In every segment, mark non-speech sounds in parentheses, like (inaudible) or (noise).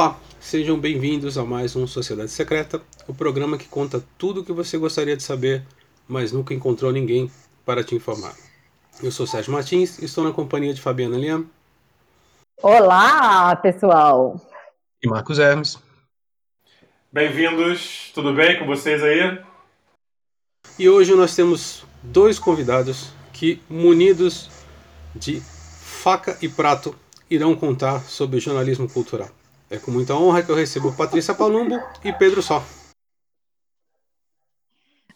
Olá, sejam bem-vindos a mais um Sociedade Secreta, o programa que conta tudo o que você gostaria de saber, mas nunca encontrou ninguém para te informar. Eu sou Sérgio Martins e estou na companhia de Fabiana Liam. Olá, pessoal! E Marcos Hermes. Bem-vindos, tudo bem com vocês aí? E hoje nós temos dois convidados que, munidos de faca e prato, irão contar sobre jornalismo cultural. É com muita honra que eu recebo Patrícia Palumbo e Pedro Só.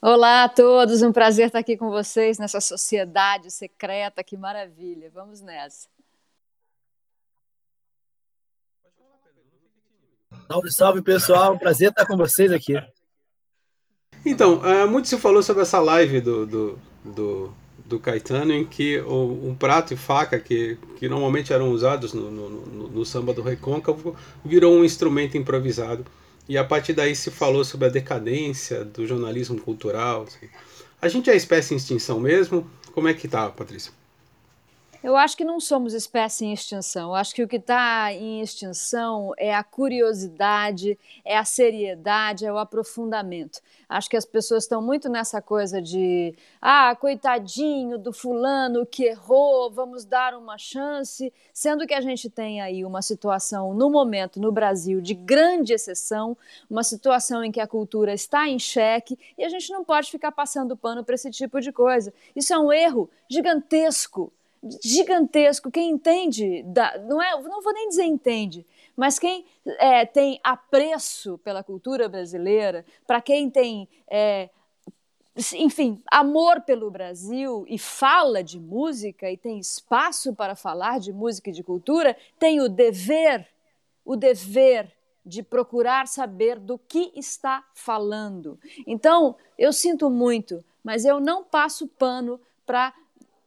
Olá a todos, um prazer estar aqui com vocês nessa sociedade secreta, que maravilha. Vamos nessa. Salve, salve pessoal, um prazer estar com vocês aqui. Então, uh, muito se falou sobre essa live do, do, do, do Caetano, em que o, um prato e faca, que, que normalmente eram usados no, no, no, no samba do Recôncavo, virou um instrumento improvisado. E a partir daí se falou sobre a decadência do jornalismo cultural. Assim. A gente é espécie em extinção mesmo? Como é que tá, Patrícia? Eu acho que não somos espécie em extinção. Eu acho que o que está em extinção é a curiosidade, é a seriedade, é o aprofundamento. Acho que as pessoas estão muito nessa coisa de, ah, coitadinho do fulano que errou, vamos dar uma chance, sendo que a gente tem aí uma situação no momento no Brasil de grande exceção, uma situação em que a cultura está em xeque e a gente não pode ficar passando pano para esse tipo de coisa. Isso é um erro gigantesco gigantesco. Quem entende, da, não, é, não vou nem dizer entende, mas quem é, tem apreço pela cultura brasileira, para quem tem, é, enfim, amor pelo Brasil e fala de música e tem espaço para falar de música e de cultura, tem o dever, o dever de procurar saber do que está falando. Então, eu sinto muito, mas eu não passo pano para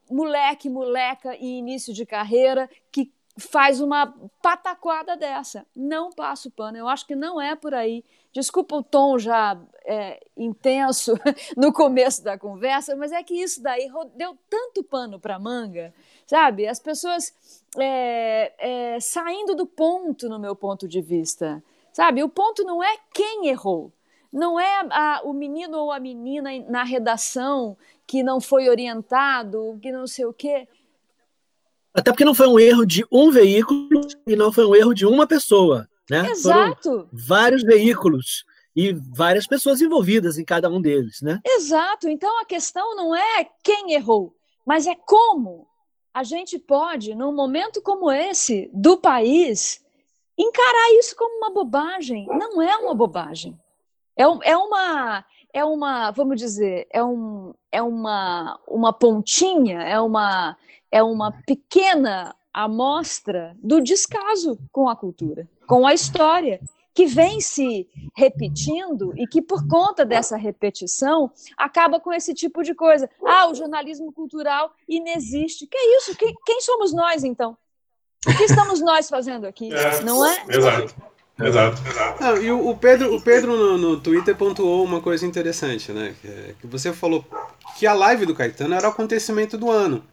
moleque, moleca e início de carreira que faz uma pataquada dessa. Não passo pano, eu acho que não é por aí. Desculpa o tom já é, intenso (laughs) no começo da conversa, mas é que isso daí deu tanto pano para manga, sabe? As pessoas é, é, saindo do ponto, no meu ponto de vista, sabe? O ponto não é quem errou, não é a, o menino ou a menina na redação que não foi orientado, que não sei o quê. Até porque não foi um erro de um veículo e não foi um erro de uma pessoa. Né? Exato. Foram vários veículos e várias pessoas envolvidas em cada um deles. Né? Exato. Então a questão não é quem errou, mas é como a gente pode, num momento como esse do país, encarar isso como uma bobagem. Não é uma bobagem. É, é uma é uma, vamos dizer, é, um, é uma, uma pontinha, é uma, é uma pequena amostra do descaso com a cultura, com a história, que vem se repetindo e que, por conta dessa repetição, acaba com esse tipo de coisa. Ah, o jornalismo cultural inexiste. Que é isso? Quem, quem somos nós, então? O que estamos nós fazendo aqui? É, não é? Exato. Exato. Não, e o, Pedro, o Pedro no, no, Twitter pontuou uma coisa interessante, né? É, que, você falou que a live do Caetano era o acontecimento do ano,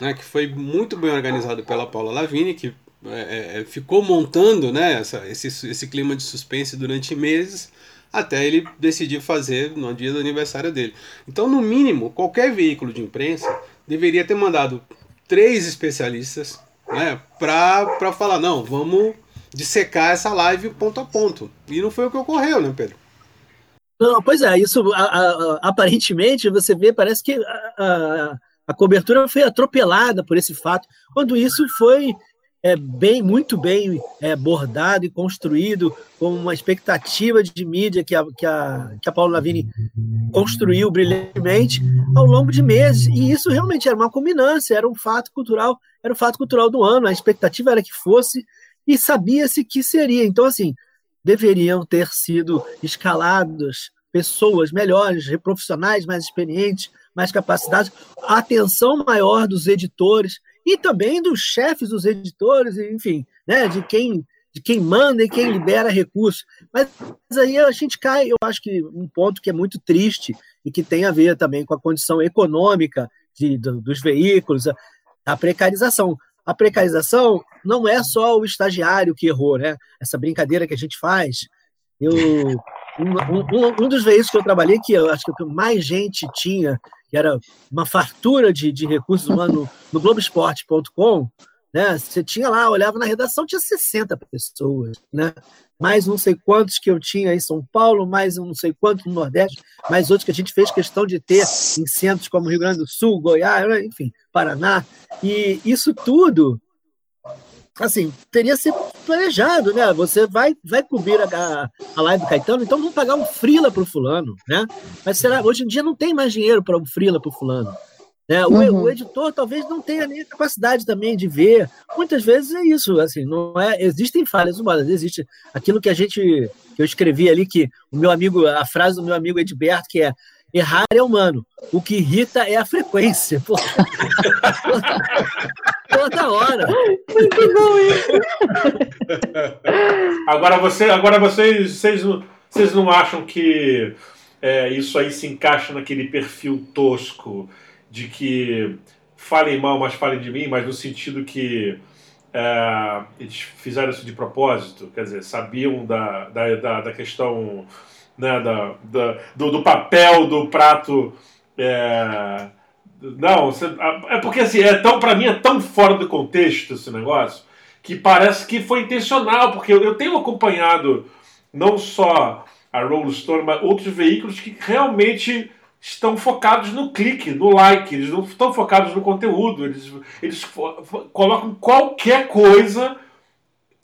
né? Que foi muito bem organizado pela Paula Lavigne, que é, é, ficou montando, né? Essa, esse, esse clima de suspense durante meses até ele decidir fazer no dia do aniversário dele. Então, no mínimo, qualquer veículo de imprensa deveria ter mandado três especialistas, né? Para falar, não, vamos de secar essa live ponto a ponto. E não foi o que ocorreu, né, Pedro? Não, pois é, isso a, a, aparentemente você vê, parece que a, a, cobertura foi atropelada por esse fato, quando isso foi é, bem, muito bem é, bordado e construído, com uma expectativa de mídia que a, que a, que a Paula Lavigne construiu brilhantemente ao longo de meses. E isso realmente era uma combinância, era um fato cultural, era o fato cultural do ano, a expectativa era que fosse e sabia-se que seria. Então, assim, deveriam ter sido escalados pessoas melhores, profissionais mais experientes, mais capacitados, atenção maior dos editores e também dos chefes dos editores, enfim, né, de quem de quem manda e quem libera recursos. Mas aí a gente cai, eu acho que um ponto que é muito triste e que tem a ver também com a condição econômica de, dos veículos, a, a precarização a precarização não é só o estagiário que errou, né? Essa brincadeira que a gente faz. Eu, um, um, um dos veículos que eu trabalhei, que eu acho que mais gente tinha, que era uma fartura de, de recursos humanos no, Globoesporte.com, né? Você tinha lá, olhava na redação, tinha 60 pessoas, né? Mais não sei quantos que eu tinha em São Paulo, mais não sei quantos no Nordeste, mais outros que a gente fez questão de ter em centros como Rio Grande do Sul, Goiás, enfim, Paraná. E isso tudo, assim, teria sido planejado, né? Você vai, vai cobrir a, a live do Caetano, então vamos pagar um frila para o fulano, né? Mas será, hoje em dia não tem mais dinheiro para um frila para o fulano. Né? O, uhum. o, editor talvez não tenha nem a capacidade também de ver. Muitas vezes é isso, assim, não é. Existem falhas humanas, existe aquilo que a gente que eu escrevi ali que o meu amigo, a frase do meu amigo Edberto que é errar é humano, o que irrita é a frequência. Pô. (laughs) Toda hora. Muito bom isso. Agora você, agora vocês, vocês, vocês não acham que é, isso aí se encaixa naquele perfil tosco? De que falem mal, mas falem de mim, mas no sentido que é, eles fizeram isso de propósito, quer dizer, sabiam da, da, da, da questão né, da, da do, do, papel do prato. É, não, é porque assim, é tão, para mim é tão fora do contexto esse negócio que parece que foi intencional, porque eu, eu tenho acompanhado não só a Rolling Stone, mas outros veículos que realmente estão focados no clique, no like, eles não estão focados no conteúdo, eles, eles colocam qualquer coisa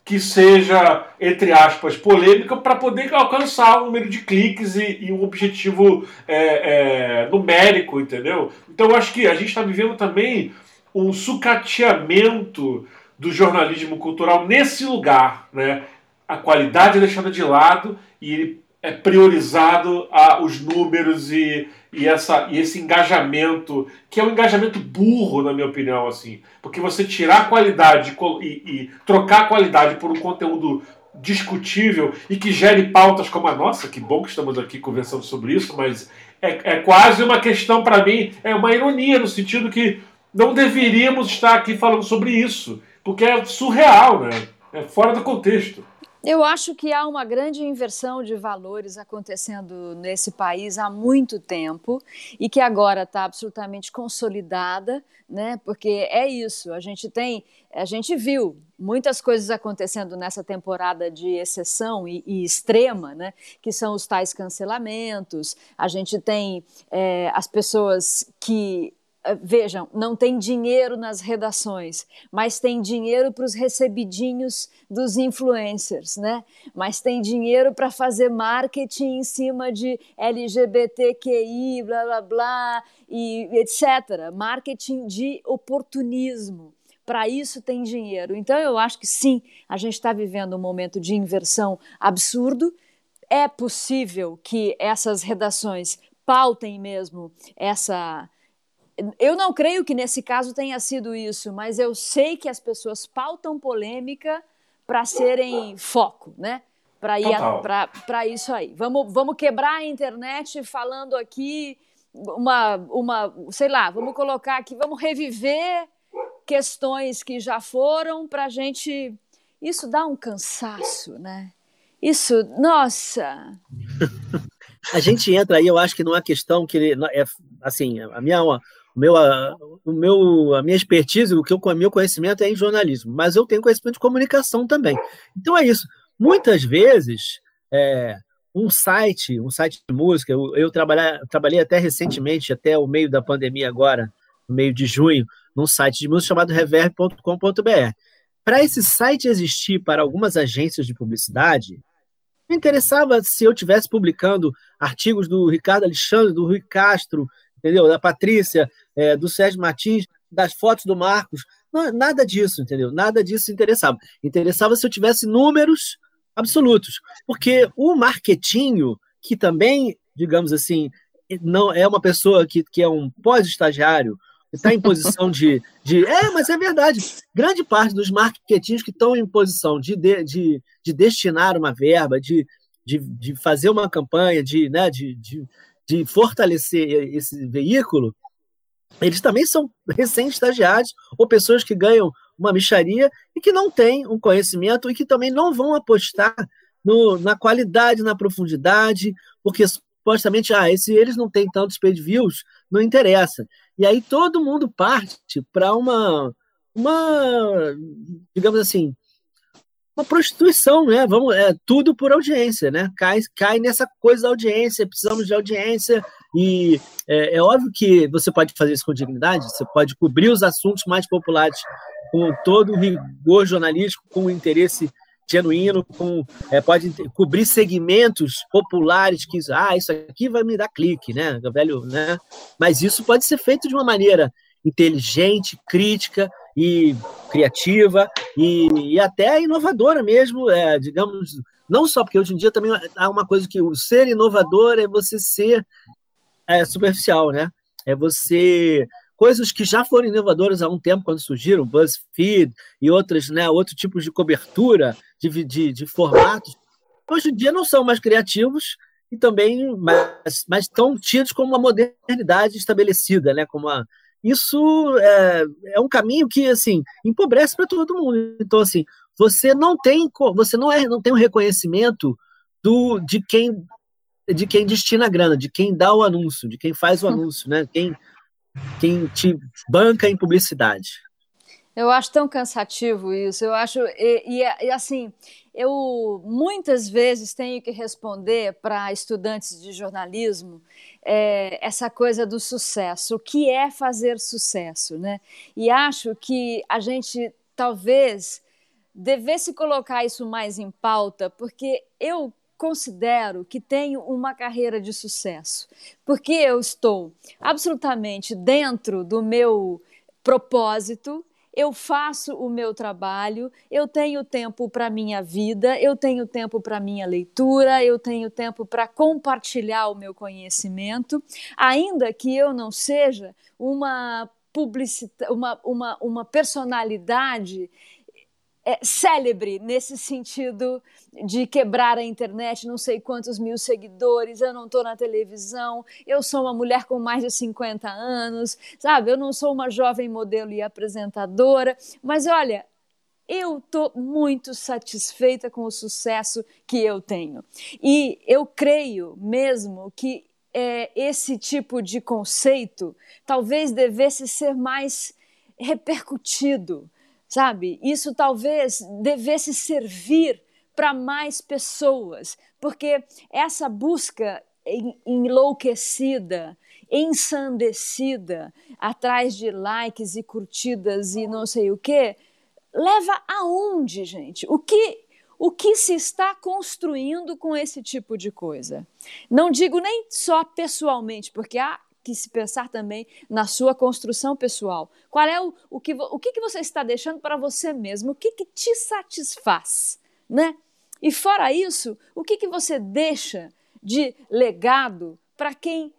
que seja, entre aspas, polêmica para poder alcançar o número de cliques e, e um objetivo é, é, numérico, entendeu? Então eu acho que a gente está vivendo também um sucateamento do jornalismo cultural nesse lugar, né? A qualidade é deixada de lado e é priorizado a, os números e, e, essa, e esse engajamento, que é um engajamento burro, na minha opinião, assim. Porque você tirar a qualidade e, e trocar a qualidade por um conteúdo discutível e que gere pautas como a nossa, que bom que estamos aqui conversando sobre isso, mas é, é quase uma questão para mim, é uma ironia, no sentido que não deveríamos estar aqui falando sobre isso, porque é surreal, né? É fora do contexto. Eu acho que há uma grande inversão de valores acontecendo nesse país há muito tempo e que agora está absolutamente consolidada, né? Porque é isso, a gente tem, a gente viu muitas coisas acontecendo nessa temporada de exceção e, e extrema, né? Que são os tais cancelamentos. A gente tem é, as pessoas que vejam, não tem dinheiro nas redações, mas tem dinheiro para os recebidinhos dos influencers, né? Mas tem dinheiro para fazer marketing em cima de LGBTQI, blá blá blá, e etc. Marketing de oportunismo. Para isso tem dinheiro. Então eu acho que sim, a gente está vivendo um momento de inversão absurdo. É possível que essas redações pautem mesmo essa eu não creio que nesse caso tenha sido isso, mas eu sei que as pessoas pautam polêmica para serem foco, né? Para ir para isso aí. Vamos, vamos quebrar a internet falando aqui uma, uma, sei lá, vamos colocar aqui, vamos reviver questões que já foram para a gente. Isso dá um cansaço, né? Isso, nossa. (laughs) a gente entra aí, eu acho que numa questão que é assim, a minha meu, a, o meu, a minha expertise, o que eu, o meu conhecimento é em jornalismo, mas eu tenho conhecimento de comunicação também. Então é isso. Muitas vezes, é, um site, um site de música, eu, eu trabalhei, trabalhei até recentemente, até o meio da pandemia agora, no meio de junho, num site de música chamado reverb.com.br. Para esse site existir para algumas agências de publicidade, me interessava se eu tivesse publicando artigos do Ricardo Alexandre, do Rui Castro, entendeu? Da Patrícia, é, do Sérgio Martins, das fotos do Marcos. Não, nada disso, entendeu? Nada disso interessava. Interessava se eu tivesse números absolutos. Porque o marketinho, que também, digamos assim, não é uma pessoa que, que é um pós-estagiário, está em posição de, de. É, mas é verdade. Grande parte dos marketinhos que estão em posição de, de, de, de destinar uma verba, de, de, de fazer uma campanha, de, né, de, de, de fortalecer esse veículo, eles também são (laughs) recém-estagiários ou pessoas que ganham uma micharia e que não têm um conhecimento e que também não vão apostar no, na qualidade, na profundidade, porque supostamente, ah, esse, eles não têm tantos paid views, não interessa. E aí todo mundo parte para uma, uma, digamos assim, uma prostituição, né? Vamos, é tudo por audiência, né? Cai, cai nessa coisa da audiência, precisamos de audiência e é, é, óbvio que você pode fazer isso com dignidade, você pode cobrir os assuntos mais populares com todo o rigor jornalístico, com o interesse genuíno, com, é, pode cobrir segmentos populares que ah isso aqui vai me dar clique, né, velho, né? Mas isso pode ser feito de uma maneira inteligente, crítica e criativa e, e até inovadora mesmo, é, digamos, não só porque hoje em dia também há uma coisa que o ser inovador é você ser é, superficial, né? É você coisas que já foram inovadoras há um tempo quando surgiram, BuzzFeed e outras, né, outros tipos de cobertura de, de, de formatos, hoje em dia não são mais criativos e também mas, mas estão tidos como uma modernidade estabelecida, né? Como uma, isso é, é um caminho que assim empobrece para todo mundo. Então assim, você não tem você não é não tem um reconhecimento do de quem de quem destina a grana, de quem dá o anúncio, de quem faz o anúncio, né? Quem quem te banca em publicidade. Eu acho tão cansativo isso. Eu acho e, e, e assim, eu muitas vezes tenho que responder para estudantes de jornalismo é, essa coisa do sucesso. O que é fazer sucesso, né? E acho que a gente talvez devesse colocar isso mais em pauta, porque eu considero que tenho uma carreira de sucesso, porque eu estou absolutamente dentro do meu propósito, eu faço o meu trabalho, eu tenho tempo para minha vida, eu tenho tempo para minha leitura, eu tenho tempo para compartilhar o meu conhecimento, ainda que eu não seja uma publicita uma, uma, uma personalidade é, célebre nesse sentido de quebrar a internet, não sei quantos mil seguidores, eu não estou na televisão, eu sou uma mulher com mais de 50 anos, sabe? Eu não sou uma jovem modelo e apresentadora, mas olha, eu estou muito satisfeita com o sucesso que eu tenho. E eu creio mesmo que é, esse tipo de conceito talvez devesse ser mais repercutido sabe? Isso talvez devesse servir para mais pessoas, porque essa busca enlouquecida, ensandecida, atrás de likes e curtidas e não sei o que, leva aonde, gente? O que o que se está construindo com esse tipo de coisa? Não digo nem só pessoalmente, porque há que se pensar também na sua construção pessoal. Qual é o, o, que, o que, que você está deixando para você mesmo? O que, que te satisfaz? Né? E fora isso, o que, que você deixa de legado para quem,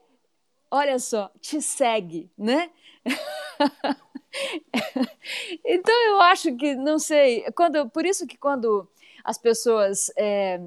olha só, te segue, né? (laughs) então eu acho que, não sei, quando, por isso que quando as pessoas é,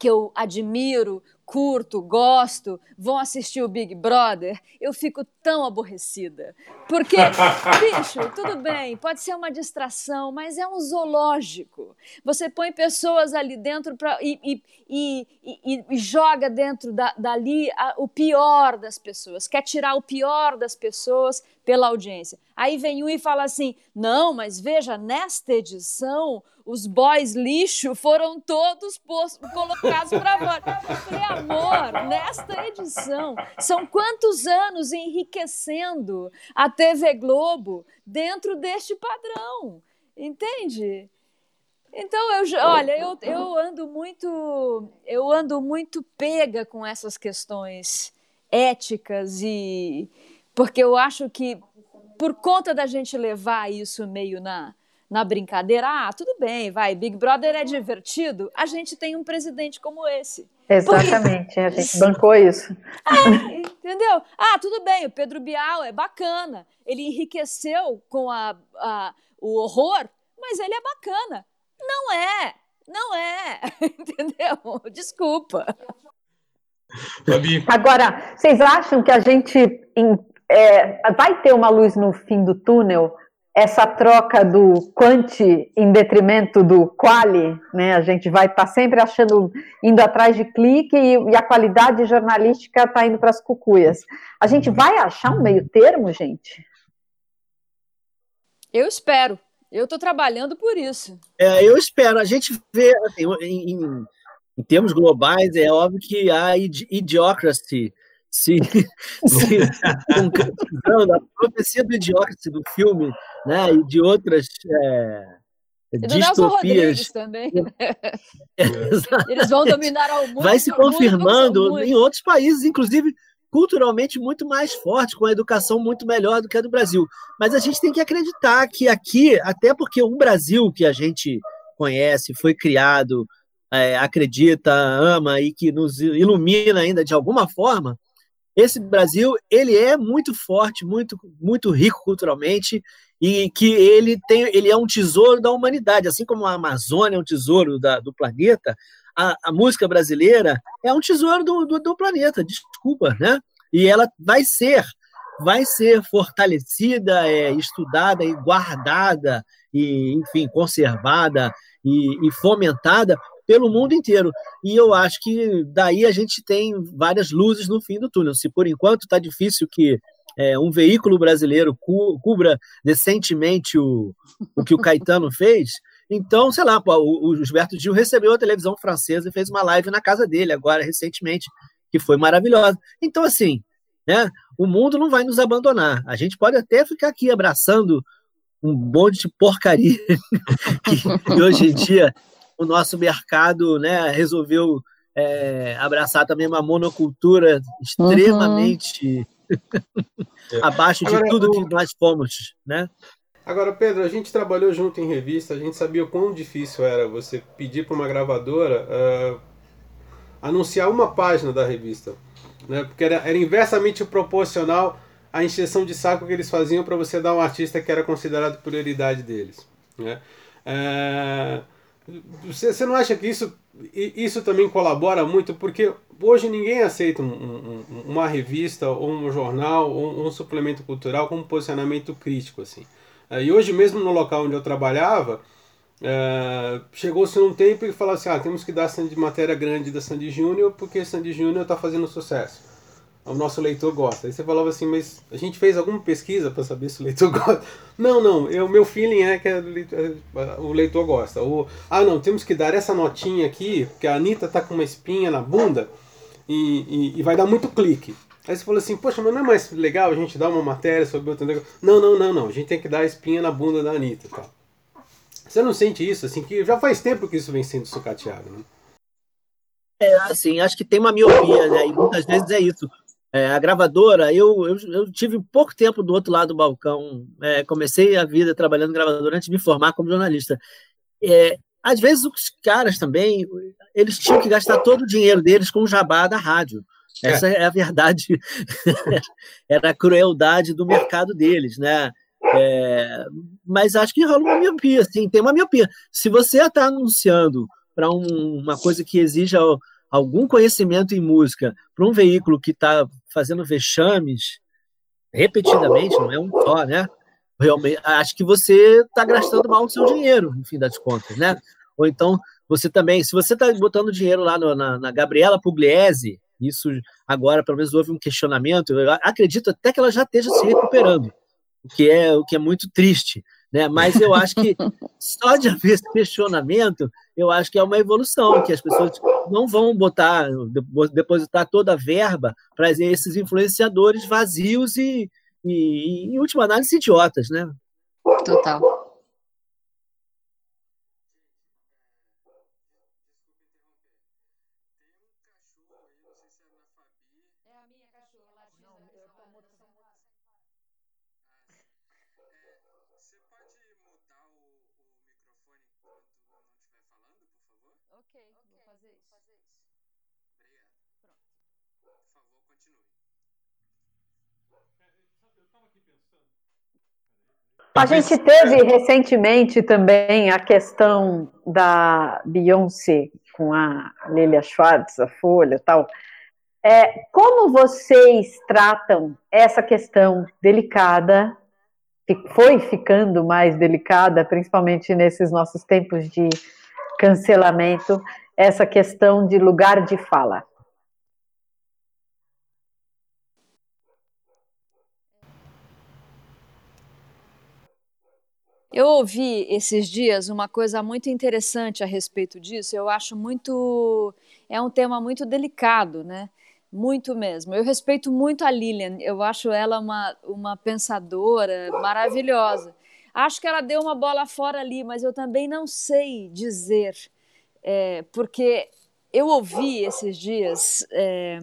que eu admiro curto, gosto, vão assistir o Big Brother, eu fico tão aborrecida. Porque, (laughs) bicho, tudo bem, pode ser uma distração, mas é um zoológico. Você põe pessoas ali dentro pra, e, e, e, e joga dentro da, dali a, o pior das pessoas, quer tirar o pior das pessoas pela audiência. Aí vem um e fala assim: não, mas veja, nesta edição os boys lixo foram todos postos, colocados para fora. Eu falei, amor, nesta edição, são quantos anos enriquecendo a TV Globo dentro deste padrão? Entende? Então eu, olha, eu, eu ando muito, eu ando muito pega com essas questões éticas e porque eu acho que por conta da gente levar isso meio na na brincadeira, ah, tudo bem, vai, Big Brother é divertido, a gente tem um presidente como esse. Exatamente, Porque... a gente bancou isso. É, entendeu? Ah, tudo bem, o Pedro Bial é bacana, ele enriqueceu com a, a, o horror, mas ele é bacana. Não é, não é, (laughs) entendeu? Desculpa. Agora, vocês acham que a gente é, vai ter uma luz no fim do túnel? Essa troca do quanti em detrimento do quali, né? A gente vai estar tá sempre achando, indo atrás de clique e, e a qualidade jornalística está indo para as cucuias. A gente vai achar um meio termo, gente? Eu espero. Eu estou trabalhando por isso. É, eu espero. A gente vê, assim, em, em, em, termos globais, é óbvio que a idiocracy se, (laughs) se concretizando, a profecia do idiocracy do filme né, e de outras é, e do distopias. também. (laughs) É, Eles vão dominar ao mundo. Vai se confirmando em outros países, inclusive culturalmente muito mais forte, com a educação muito melhor do que a do Brasil. Mas a gente tem que acreditar que aqui, até porque o Brasil que a gente conhece, foi criado, é, acredita, ama e que nos ilumina ainda de alguma forma, esse Brasil ele é muito forte, muito muito rico culturalmente e que ele tem ele é um tesouro da humanidade, assim como a Amazônia é um tesouro da, do planeta a, a música brasileira é um tesouro do, do, do planeta, desculpa, né? E ela vai ser, vai ser fortalecida, é, estudada e guardada, e, enfim, conservada e, e fomentada pelo mundo inteiro. E eu acho que daí a gente tem várias luzes no fim do túnel. Se por enquanto está difícil que é, um veículo brasileiro cu cubra decentemente o, o que o Caetano fez, então, sei lá, pô, o, Gilberto Gil recebeu a televisão francesa e fez uma live na casa dele agora, recentemente, que foi maravilhosa. Então, assim, né, o mundo não vai nos abandonar. A gente pode até ficar aqui abraçando um monte de porcaria (laughs) que, hoje em dia o nosso mercado né, resolveu é, abraçar também uma monocultura extremamente uhum. Abaixo de Agora, tudo que nós fomos, né? Agora, Pedro, a gente trabalhou junto em revista, a gente sabia o quão difícil era você pedir para uma gravadora uh, anunciar uma página da revista. Né? Porque era, era inversamente proporcional à encheção de saco que eles faziam para você dar um artista que era considerado prioridade deles. Né? Uh, você, você não acha que isso, isso também colabora muito? Porque hoje ninguém aceita um, um, uma revista, ou um jornal, ou um suplemento cultural com um posicionamento crítico. assim. É, e hoje mesmo no local onde eu trabalhava, é, chegou-se num tempo e falou assim, ah, temos que dar de matéria grande da Sandy Júnior porque Sandy Júnior está fazendo sucesso. O nosso leitor gosta. Aí você falava assim, mas a gente fez alguma pesquisa para saber se o leitor (laughs) gosta? Não, não, o meu feeling é que o leitor gosta. Ou, ah, não, temos que dar essa notinha aqui, porque a Anitta tá com uma espinha na bunda e, e, e vai dar muito clique. Aí você falou assim, poxa, mas não é mais legal a gente dar uma matéria sobre outro negócio? Não, não, não, não. A gente tem que dar a espinha na bunda da Anitta tal. Você não sente isso, assim, que já faz tempo que isso vem sendo sucateado, né? É, assim, acho que tem uma miopia, né? E muitas vezes é isso. É, a gravadora, eu, eu, eu, tive pouco tempo do outro lado do balcão. É, comecei a vida trabalhando em gravadora antes de me formar como jornalista. É, às vezes os caras também, eles tinham que gastar todo o dinheiro deles com o jabá da rádio. É. Essa é, a verdade, (laughs) era a crueldade do mercado deles, né? É, mas acho que rola uma miopia, sim, tem uma miopia. Se você está anunciando para um, uma coisa que exija algum conhecimento em música para um veículo que está fazendo vexames repetidamente, não é um só, né? Realmente, acho que você está gastando mal o seu dinheiro, no fim das contas, né? Ou então, você também, se você está botando dinheiro lá no, na, na Gabriela Pugliese, isso agora, pelo menos, houve um questionamento. Eu acredito até que ela já esteja se recuperando, o que é, o que é muito triste. Né? Mas eu acho que (laughs) só de haver esse questionamento, eu acho que é uma evolução, que as pessoas não vão botar, depositar toda a verba para esses influenciadores vazios e, e, em última análise, idiotas, né? Total. A gente teve recentemente também a questão da Beyoncé com a Lilia Schwartz, a Folha e tal. É, como vocês tratam essa questão delicada, que foi ficando mais delicada, principalmente nesses nossos tempos de cancelamento, essa questão de lugar de fala? Eu ouvi esses dias uma coisa muito interessante a respeito disso. Eu acho muito. É um tema muito delicado, né? Muito mesmo. Eu respeito muito a Lilian. Eu acho ela uma, uma pensadora maravilhosa. Acho que ela deu uma bola fora ali, mas eu também não sei dizer, é, porque eu ouvi esses dias é,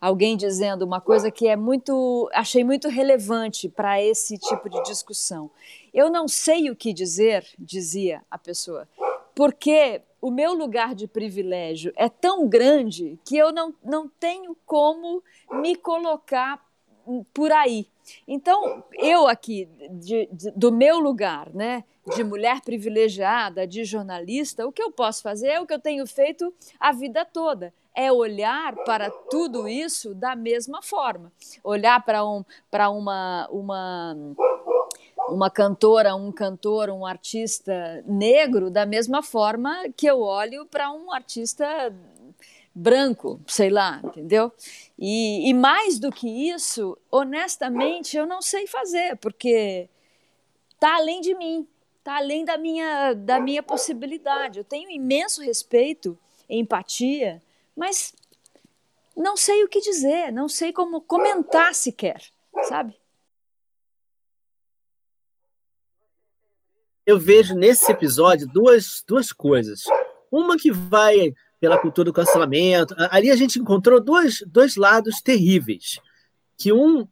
alguém dizendo uma coisa que é muito, achei muito relevante para esse tipo de discussão. Eu não sei o que dizer, dizia a pessoa, porque o meu lugar de privilégio é tão grande que eu não, não tenho como me colocar por aí. Então, eu aqui, de, de, do meu lugar, né, de mulher privilegiada, de jornalista, o que eu posso fazer é o que eu tenho feito a vida toda. É olhar para tudo isso da mesma forma. Olhar para um, uma, uma uma cantora, um cantor, um artista negro da mesma forma que eu olho para um artista branco, sei lá, entendeu? E, e, mais do que isso, honestamente, eu não sei fazer, porque tá além de mim, tá além da minha, da minha possibilidade. Eu tenho imenso respeito, empatia, mas não sei o que dizer, não sei como comentar sequer, sabe? eu vejo nesse episódio duas, duas coisas. Uma que vai pela cultura do cancelamento. Ali a gente encontrou dois, dois lados terríveis. Que um,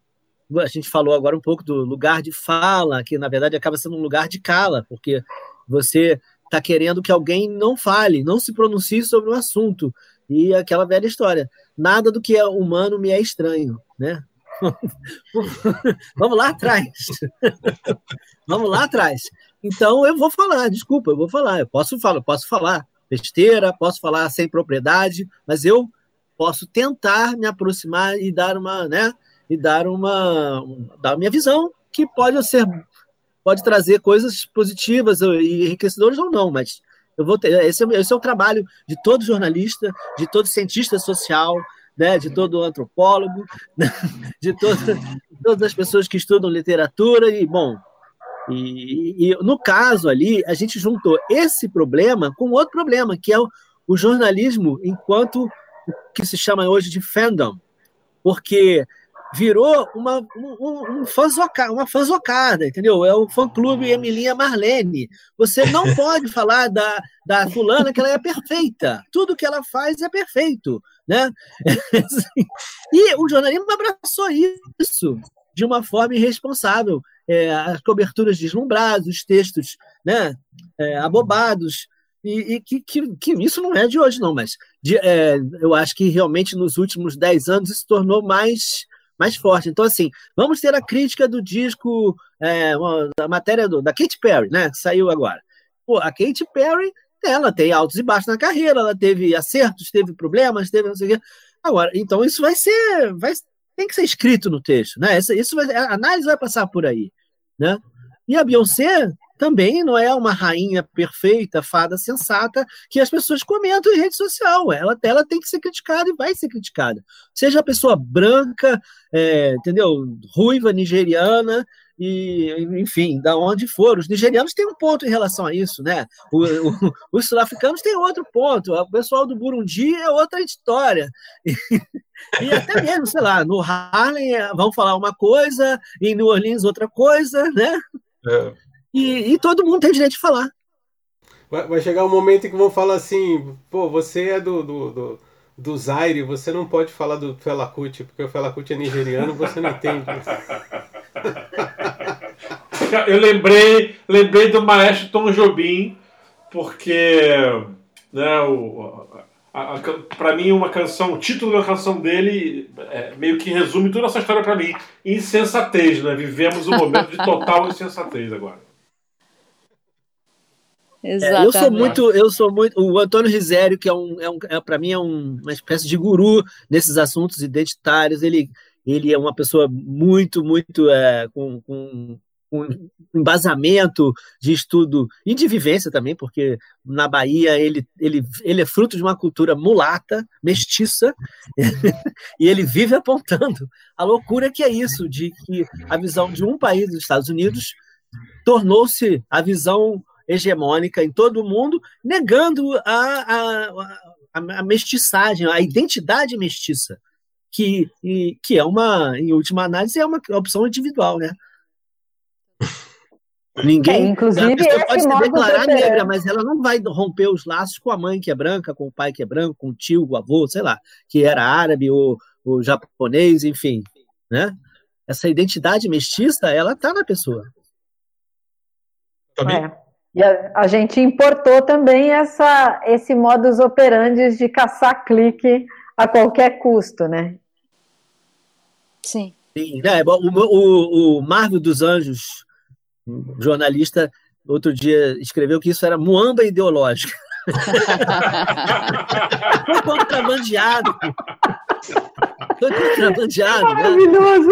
a gente falou agora um pouco do lugar de fala, que na verdade acaba sendo um lugar de cala, porque você está querendo que alguém não fale, não se pronuncie sobre o um assunto. E aquela velha história, nada do que é humano me é estranho, né? (laughs) Vamos lá atrás. (laughs) Vamos lá atrás. Então eu vou falar, desculpa, eu vou falar. Eu posso falar, posso falar besteira, posso falar sem propriedade, mas eu posso tentar me aproximar e dar uma, né, e dar uma, dar minha visão que pode ser pode trazer coisas positivas e enriquecedoras ou não, mas eu vou ter, esse, é, esse é o trabalho de todo jornalista, de todo cientista social, né, de todo antropólogo, (laughs) de, todo, de todas as pessoas que estudam literatura e bom, e, e, no caso ali, a gente juntou esse problema com outro problema, que é o, o jornalismo enquanto o que se chama hoje de fandom, porque virou uma, um, um fanzoca, uma fanzocada, entendeu? É o fã-clube Emilinha Marlene. Você não (laughs) pode falar da, da fulana que ela é perfeita. Tudo que ela faz é perfeito, né? (laughs) e o jornalismo abraçou isso de uma forma irresponsável é, as coberturas deslumbradas, os textos né, é, abobados, e, e que, que, que, isso não é de hoje, não, mas de, é, eu acho que realmente nos últimos dez anos isso se tornou mais, mais forte. Então, assim, vamos ter a crítica do disco, é, a matéria do, da Katy Perry, né, que saiu agora. Pô, a Katy Perry, ela tem altos e baixos na carreira, ela teve acertos, teve problemas, teve não sei o quê. Agora, então isso vai ser, vai, tem que ser escrito no texto, né? Isso, isso vai, a análise vai passar por aí, né? E a Beyoncé também não é uma rainha perfeita, fada sensata, que as pessoas comentam em rede social. Ela, ela tem que ser criticada e vai ser criticada. Seja a pessoa branca, é, entendeu? Ruiva, nigeriana, e, enfim, da onde for. Os nigerianos têm um ponto em relação a isso, né? O, o, (laughs) os sul-africanos têm outro ponto. O pessoal do Burundi é outra história. (laughs) E, e, até mesmo, sei lá, no Harlem é, vão falar uma coisa, em New Orleans outra coisa, né? É. E, e todo mundo tem direito de falar. Vai, vai, chegar um momento em que vão falar assim, pô, você é do, do, do, do Zaire, você não pode falar do Fela Kuti, porque o Fela Kuti é nigeriano, você não entende. (laughs) Eu lembrei, lembrei do maestro Tom Jobim, porque né, o, para mim uma canção, o título da canção dele é, meio que resume toda essa história para mim. Insensatez, né? Vivemos um momento de total insensatez agora. Exatamente. É, eu sou muito, eu sou muito. O Antônio Risério, que é um, é um é, para mim é um, uma espécie de guru nesses assuntos identitários. Ele, ele é uma pessoa muito, muito é, com, com, embasamento de estudo e de vivência também, porque na Bahia ele, ele, ele é fruto de uma cultura mulata, mestiça, (laughs) e ele vive apontando a loucura que é isso, de que a visão de um país dos Estados Unidos tornou-se a visão hegemônica em todo o mundo, negando a, a, a, a mestiçagem, a identidade mestiça, que, e, que é uma, em última análise, é uma opção individual, né? (laughs) Ninguém. É, inclusive, a pessoa pode se declarar negra, mas ela não vai romper os laços com a mãe que é branca, com o pai que é branco, com o tio, o avô, sei lá, que era árabe ou, ou japonês, enfim, né? Essa identidade mestiça, ela está na pessoa. É. E a, a, gente importou também essa, esse modus operandi de caçar clique a qualquer custo, né? Sim. Sim, né? o, o, o Marvel dos Anjos jornalista outro dia escreveu que isso era muamba ideológica. (laughs) Foi contrabandeado. Foi contrabandeado. Né? Maravilhoso.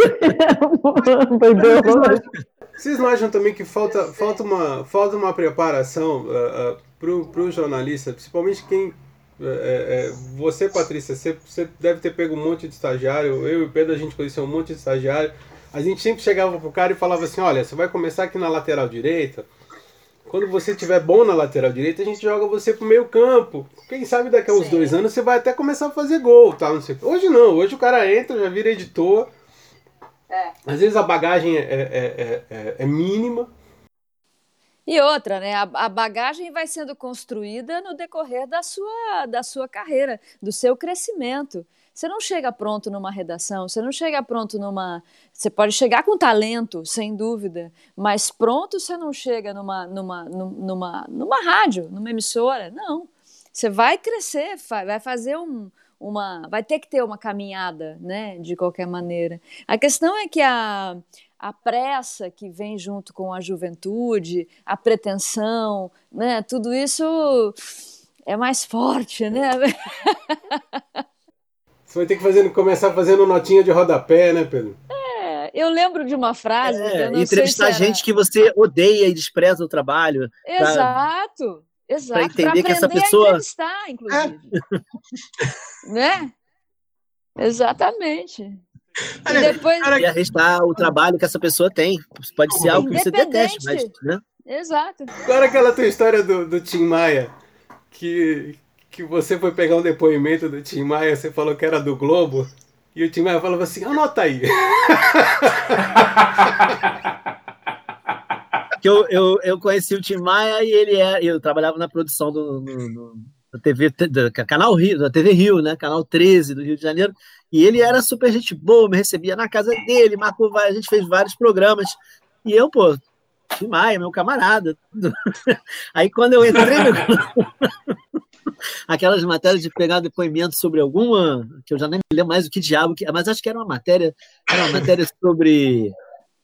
(laughs) Muamba ideológico. Vocês não acham também que falta, falta, uma, falta uma preparação uh, uh, para o jornalista, principalmente quem. Uh, você, Patrícia, você, você deve ter pego um monte de estagiário. Eu e o Pedro, a gente conheceu um monte de estagiário a gente sempre chegava pro cara e falava assim, olha, você vai começar aqui na lateral direita, quando você tiver bom na lateral direita, a gente joga você pro meio campo. Quem sabe daqui a uns Sim. dois anos você vai até começar a fazer gol, tal, não sei. Hoje não, hoje o cara entra, já vira editor. É. Às vezes a bagagem é, é, é, é mínima. E outra, né? A, a, bagagem vai sendo construída no decorrer da sua, da sua carreira, do seu crescimento. Você não chega pronto numa redação, você não chega pronto numa. Você pode chegar com talento, sem dúvida, mas pronto você não chega numa, numa, numa, numa rádio, numa emissora. Não. Você vai crescer, vai fazer um, uma. Vai ter que ter uma caminhada, né? De qualquer maneira. A questão é que a, a pressa que vem junto com a juventude, a pretensão, né? Tudo isso é mais forte, né? Você vai ter que fazer, começar fazendo notinha de rodapé, né, Pedro? É, eu lembro de uma frase. É, entrevistar se gente que você odeia e despreza o trabalho. Exato, pra, exato. Para entender pra que essa pessoa. entrevistar, inclusive. É. né? Exatamente. E depois... E arrestar o trabalho que essa pessoa tem. Pode ser algo que você deteste, mas. Né? Exato. Agora aquela tua história do, do Tim Maia, que, que você foi pegar um depoimento do Tim Maia, você falou que era do Globo, e o Tim Maia falava assim, anota aí. (laughs) eu, eu, eu conheci o Tim Maia e ele é, eu trabalhava na produção do, do, do da TV, do canal Rio, da TV Rio, né? Canal 13 do Rio de Janeiro. E ele era super gente boa, me recebia na casa dele, marcou, a gente fez vários programas. E eu, pô, Tim Maia, meu camarada. (laughs) Aí quando eu entrei no (laughs) aquelas matérias de pegar depoimento sobre alguma, que eu já nem me lembro mais o que diabo, que, mas acho que era uma matéria, era uma matéria sobre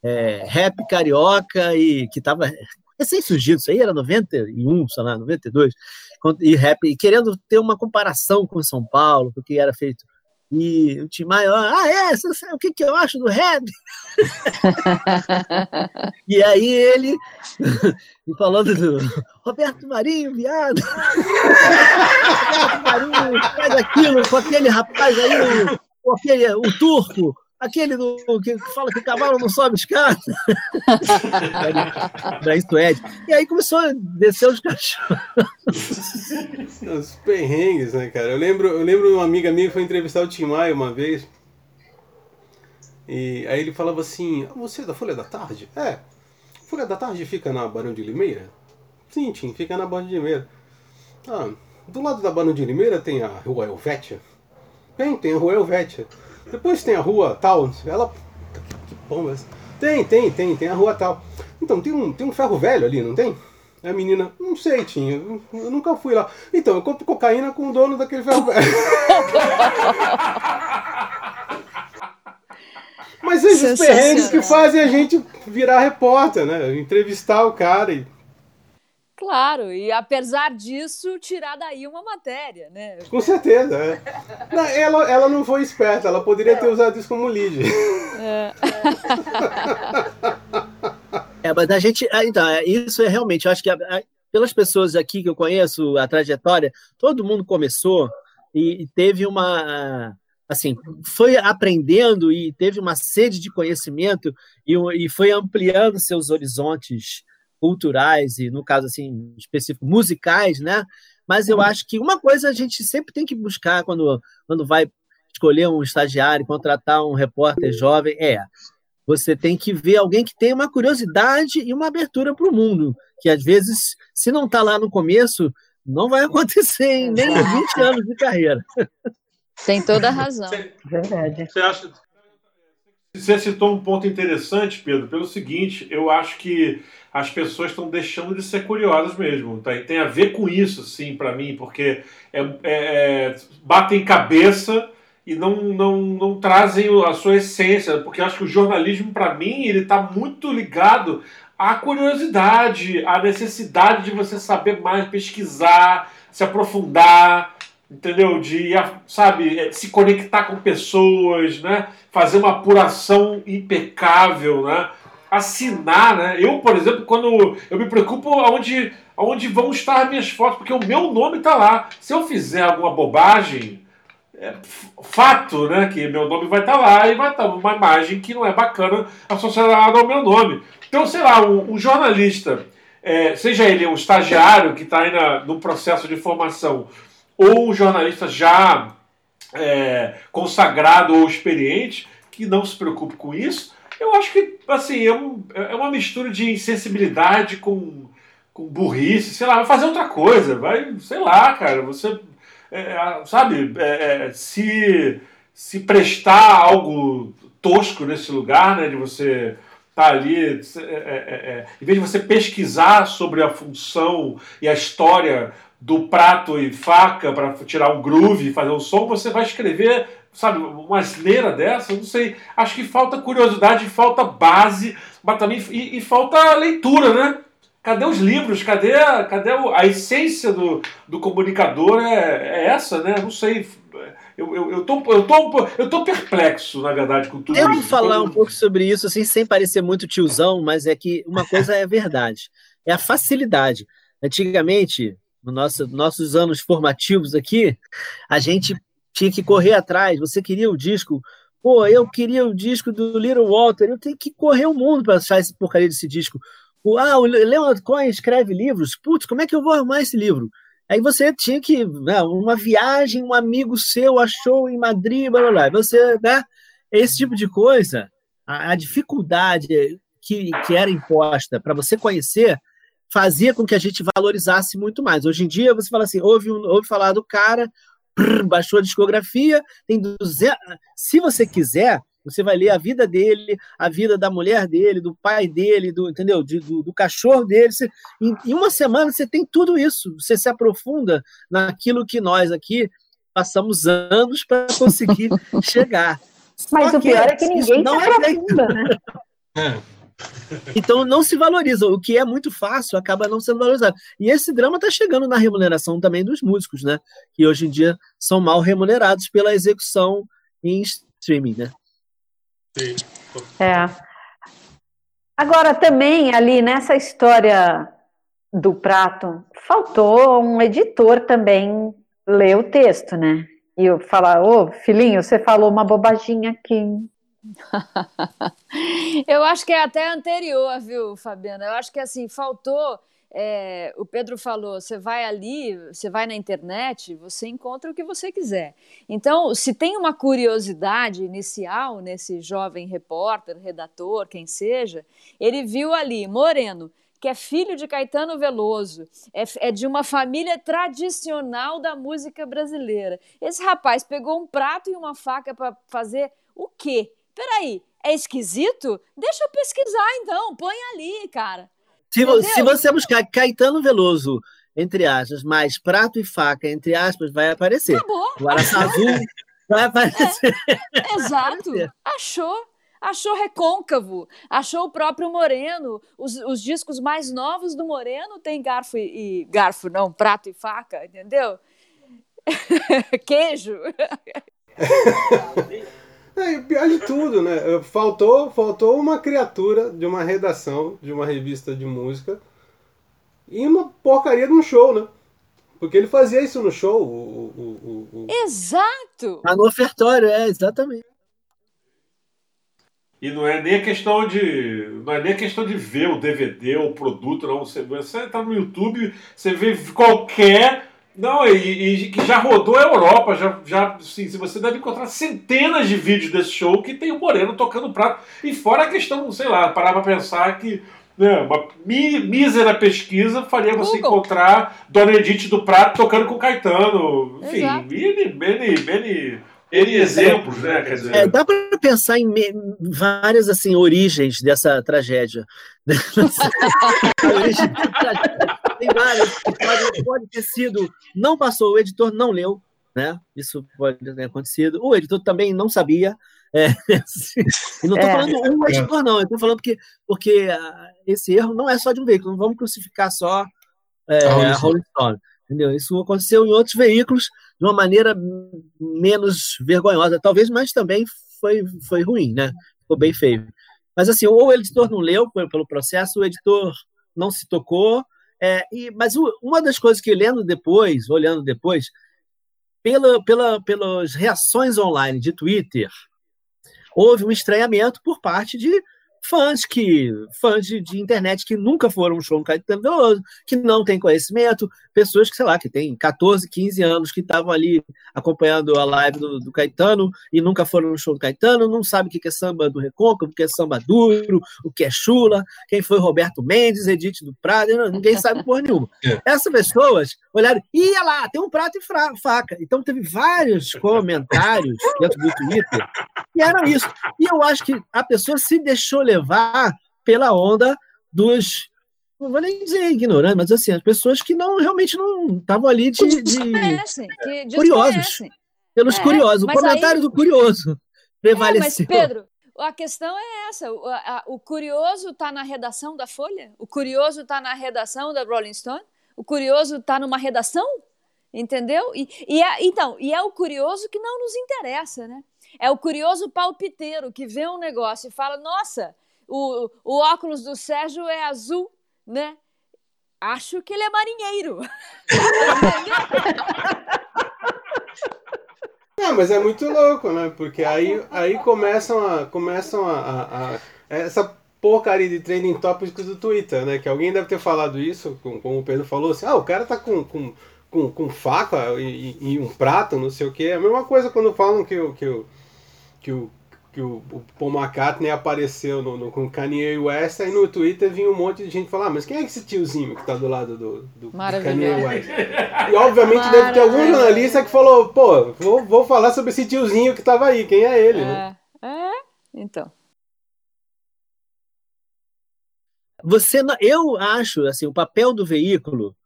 é, rap carioca e que estava recém-surgido, isso aí era 91, sei lá, 92, e rap, e querendo ter uma comparação com São Paulo, porque era feito e o Tim Maia, ah, é, você sabe o que, que eu acho do rap? (laughs) e aí ele, (laughs) falando do Roberto Marinho, viado. (laughs) Roberto Marinho faz aquilo com aquele rapaz aí, o, aquele, o turco, aquele do, que fala que o cavalo não sobe escada. (laughs) Daí Suede. E aí começou a descer os cachorros. Os perrengues, né, cara? Eu lembro, eu lembro de uma amiga minha que foi entrevistar o Tim Maia uma vez. E aí ele falava assim: ah, Você é da Folha da Tarde? É. Folha da Tarde fica na Barão de Limeira? Sim, Tim, fica na Barão de Limeira. Ah, do lado da Barão de Limeira tem a Rua Helvétia? Tem, tem a Rua Helvétia. Depois tem a rua tal, ela. Que bomba Tem, tem, tem, tem a rua tal. Então, tem um, tem um ferro velho ali, não tem? A menina, não sei, tinha, eu nunca fui lá. Então, eu compro cocaína com o dono daquele ferro velho. Mas esses perrengues que fazem a gente virar repórter, né? Entrevistar o cara e Claro, e apesar disso, tirar daí uma matéria, né? Com certeza, é. (laughs) Não, ela, ela não foi esperta, ela poderia ter usado isso como lead. É. (laughs) é mas a gente. Ah, então, é, isso é realmente, eu acho que pelas pessoas aqui que eu conheço, a trajetória, todo mundo começou e teve uma assim, foi aprendendo e teve uma sede de conhecimento e, e foi ampliando seus horizontes culturais e, no caso assim, específico, musicais, né? Mas eu acho que uma coisa a gente sempre tem que buscar quando, quando vai escolher um estagiário, contratar um repórter jovem, é você tem que ver alguém que tem uma curiosidade e uma abertura para o mundo, que às vezes, se não está lá no começo, não vai (laughs) acontecer em nem 20 anos de carreira. Tem toda a razão. Você, Verdade. Você acha. Você citou um ponto interessante, Pedro, pelo seguinte, eu acho que as pessoas estão deixando de ser curiosas mesmo. Tá? Tem a ver com isso, sim, para mim, porque é, é, é, batem cabeça e não, não, não trazem a sua essência, porque eu acho que o jornalismo, para mim, ele está muito ligado à curiosidade, à necessidade de você saber mais, pesquisar, se aprofundar, entendeu? De, sabe, é, se conectar com pessoas, né? Fazer uma apuração impecável, né? Assinar, né? Eu, por exemplo, quando eu me preocupo aonde, aonde vão estar minhas fotos, porque o meu nome está lá. Se eu fizer alguma bobagem, é fato, né? Que meu nome vai estar tá lá e vai estar tá uma imagem que não é bacana associada ao meu nome. Então, sei lá, um, um jornalista, é, seja ele um estagiário que está aí na, no processo de formação, ou jornalista já é, consagrado ou experiente, que não se preocupe com isso, eu acho que assim, é, um, é uma mistura de insensibilidade com, com burrice, sei lá, vai fazer outra coisa, vai, sei lá, cara, você, é, sabe, é, é, se, se prestar algo tosco nesse lugar, né, de você tá ali, é, é, é, em vez de você pesquisar sobre a função e a história do prato e faca para tirar um groove e fazer um som, você vai escrever, sabe, uma asneira dessa, não sei. Acho que falta curiosidade, falta base, mas também e, e falta leitura, né? Cadê os livros? Cadê, a, cadê a essência do, do comunicador? É, é essa, né? Não sei. Eu, eu, eu, tô, eu, tô, eu tô perplexo, na verdade, com tudo eu isso. Eu vou falar um pouco sobre isso, assim, sem parecer muito tiozão, mas é que uma coisa é verdade. É a facilidade. Antigamente, nos nosso, nossos anos formativos aqui, a gente tinha que correr atrás. Você queria o disco, pô, eu queria o disco do Little Walter, eu tenho que correr o mundo para achar esse porcaria desse disco. O, ah, o Leonard Cohen escreve livros, putz, como é que eu vou arrumar esse livro? Aí você tinha que, né, uma viagem, um amigo seu achou em Madrid, blá, blá, blá. Você, né, esse tipo de coisa, a, a dificuldade que, que era imposta para você conhecer fazia com que a gente valorizasse muito mais. Hoje em dia, você fala assim, ouve, um, ouve falar do cara, prrr, baixou a discografia, tem 200... Se você quiser, você vai ler a vida dele, a vida da mulher dele, do pai dele, do, entendeu? De, do, do, cachorro dele. Você, em, em, uma semana você tem tudo isso. Você se aprofunda naquilo que nós aqui passamos anos para conseguir (laughs) chegar. Mas Só o pior é que ninguém se é aprofunda, (laughs) é né? É. (laughs) Então não se valoriza. O que é muito fácil acaba não sendo valorizado. E esse drama está chegando na remuneração também dos músicos, né? Que hoje em dia são mal remunerados pela execução em streaming, né? Sim. É. Agora também ali nessa história do prato, faltou um editor também ler o texto, né? E eu falar, ô filhinho, você falou uma bobaginha aqui. (laughs) eu acho que é até anterior, viu, Fabiana? Eu acho que assim, faltou. É, o Pedro falou: você vai ali, você vai na internet, você encontra o que você quiser. Então, se tem uma curiosidade inicial nesse jovem repórter, redator, quem seja, ele viu ali Moreno, que é filho de Caetano Veloso, é, é, de uma família tradicional da música brasileira. Esse rapaz pegou um prato e uma faca para fazer o quê? Peraí, é esquisito? Deixa eu pesquisar então, põe ali, cara. Se, se você buscar Caetano Veloso, entre aspas, mais prato e faca, entre aspas, vai aparecer. Acabou. O Araçá Azul (laughs) vai aparecer. É, exato. (laughs) Achou. achou recôncavo, achou o próprio Moreno. Os, os discos mais novos do Moreno tem garfo e, e garfo, não, prato e faca, entendeu? (laughs) Queijo. É, pior de tudo, né? Faltou, faltou uma criatura de uma redação de uma revista de música e uma porcaria de um show, né? Porque ele fazia isso no show. O, o, o, Exato! Ah, no ofertório, é, exatamente. E não é nem a questão de. Não é nem a questão de ver o DVD ou o produto, não. Você, você tá no YouTube, você vê qualquer. Não, e, que já rodou a Europa, já, já sim, você deve encontrar centenas de vídeos desse show que tem o Moreno tocando prato. E fora a questão, sei lá, parar pra pensar que né, uma mísera pesquisa faria você Google. encontrar Dona Edith do Prato tocando com Caetano. Enfim, many, many, many N exemplos, né? Quer dizer... É, dá para pensar em várias assim origens dessa tragédia. (laughs) Tem várias. Pode, pode ter sido, não passou, o editor não leu, né? Isso pode ter acontecido. O editor também não sabia. É, e não estou é. falando um editor, não. Eu estou falando que porque uh, esse erro não é só de um veículo. Não vamos crucificar só é, a Rolling Stone. Entendeu? Isso aconteceu em outros veículos de uma maneira menos vergonhosa, talvez, mas também foi, foi ruim, né? Ficou bem feio. Mas assim, ou o editor não leu pelo processo, o editor não se tocou. É, e, mas uma das coisas que lendo depois, olhando depois, pela, pela, pelas reações online de Twitter, houve um estranhamento por parte de fãs que fãs de, de, internet que nunca foram um show no Caetano Veloso, que não têm conhecimento, pessoas que, sei lá, que têm 14, 15 anos, que estavam ali acompanhando a live do, do, Caetano e nunca foram no show do Caetano, não sabe o que é samba do Recôncavo, o que é samba duro, o que é chula, quem foi Roberto Mendes, Edith do Prado, ninguém sabe por nenhuma. (laughs) É. Essas pessoas olharam, ia lá, tem um prato e faca. Então teve vários (laughs) comentários dentro do Twitter e eram isso. E eu acho que a pessoa se deixou levar pela onda dos. Não vou nem dizer ignorantes, mas assim, as pessoas que não realmente não estavam ali de, de curiosos. Pelos é, curiosos. O comentário aí... do curioso prevaleceu. (laughs) É, mas, Pedro, a questão é essa: o, a, o curioso está na redação da Folha? O curioso está na redação da Rolling Stone? O curioso está numa redação? Entendeu? E, e é, então, e é o curioso que não nos interessa, né? É o curioso palpiteiro que vê um negócio e fala: nossa, o, o óculos do Sérgio é azul, né? Acho que ele é marinheiro. (laughs) É, mas é muito louco, né? Porque aí, aí começam a. Começam a, a, a essa porcaria de trending topics do Twitter, né? Que alguém deve ter falado isso, como o Pedro falou, assim, ah, o cara tá com, com, com, com faca e, e, um prato, não sei o quê. É a mesma coisa quando falam que que o, que o, que o, o Paul McCartney apareceu no, no, com Kanye West, aí no Twitter vinha um monte de gente falar, ah, mas quem é esse tiozinho que tá do lado do, do, do Kanye West? E obviamente deve ter algum jornalista que falou, pô, vou, vou falar sobre esse tiozinho que tava aí, quem é ele, é, né? É, então. Você, eu acho, assim, o papel do veículo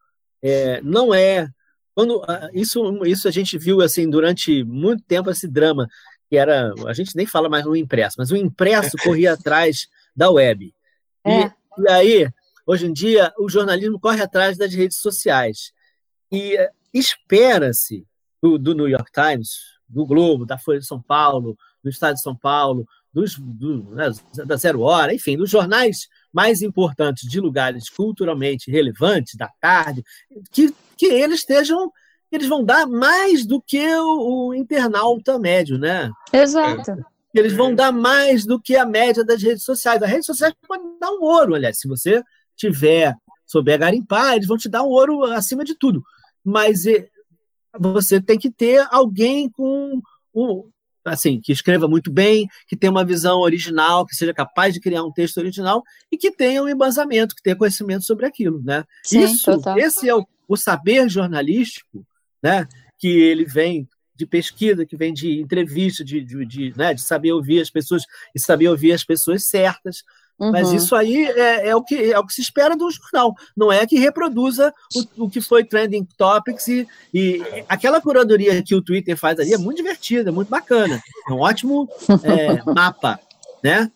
é, não é quando ah, isso isso a gente viu assim durante muito tempo esse drama que era, a gente nem fala mais no impresso, mas o impresso corria atrás da web. É. E, e, aí, hoje em dia, o jornalismo corre atrás das redes sociais. E uh, espera-se do, do, New York Times, do Globo, da Folha de São Paulo, do Estado de São Paulo, dos, do, né, da Zero Hora, enfim, dos jornais mais importantes de lugares culturalmente relevantes, da tarde, que, que eles estejam eles vão dar mais do que o, o internauta médio, né? Exato. Eles vão dar mais do que a média das redes sociais. As redes sociais podem dar um ouro, aliás, se você tiver, souber garimpar, eles vão te dar um ouro acima de tudo. Mas você tem que ter alguém com um, assim, que escreva muito bem, que tenha uma visão original, que seja capaz de criar um texto original e que tenha um embasamento, que tenha conhecimento sobre aquilo, né? Sim, Isso, total. esse é o, o saber jornalístico né? que ele vem de pesquisa, que vem de entrevista, de, de, de, né? de saber ouvir as pessoas e saber ouvir as pessoas certas. Uhum. Mas isso aí é, é, o que, é o que se espera do jornal. Não é que reproduza o, o que foi trending topics e, e aquela curadoria que o Twitter faz ali é muito divertida, muito bacana. É um ótimo é, (laughs) mapa. né?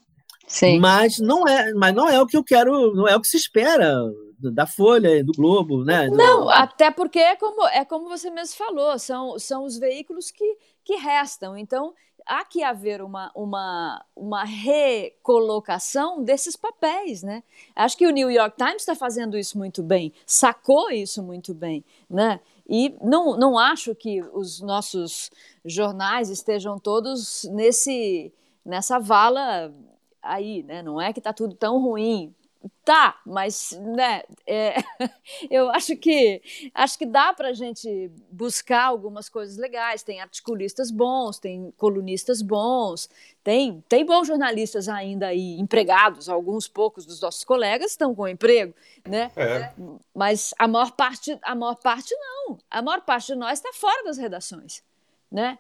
Sim. Mas não é, mas não é o que eu quero, não é o que se espera da Folha, do Globo, né? Não, até porque é como, é como você mesmo falou, são, são os veículos que, que restam. Então, há que haver uma, uma, uma recolocação desses papéis, né? Acho que o New York Times está fazendo isso muito bem, sacou isso muito bem, né? E não, não acho que os nossos jornais estejam todos nesse nessa vala aí, né? Não é que está tudo tão ruim, Tá, mas né, é, (laughs) eu acho que acho que dá para a gente buscar algumas coisas legais. Tem articulistas bons, tem colunistas bons, tem tem bons jornalistas ainda aí empregados. Alguns poucos dos nossos colegas estão com emprego, né? É. Mas a maior parte a maior parte não. A maior parte de nós está fora das redações, né?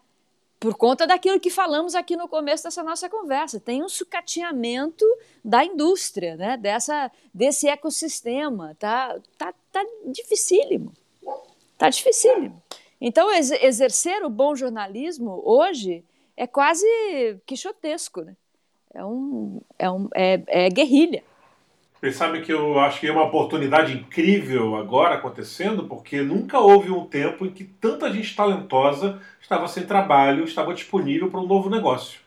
Por conta daquilo que falamos aqui no começo dessa nossa conversa. Tem um sucateamento da indústria, né? Dessa, desse ecossistema. Tá, tá, tá dificílimo. Tá dificílimo. Então, ex exercer o bom jornalismo hoje é quase quixotesco, né? É, um, é, um, é, é guerrilha. Vocês sabem que eu acho que é uma oportunidade incrível agora acontecendo, porque nunca houve um tempo em que tanta gente talentosa estava sem trabalho, estava disponível para um novo negócio.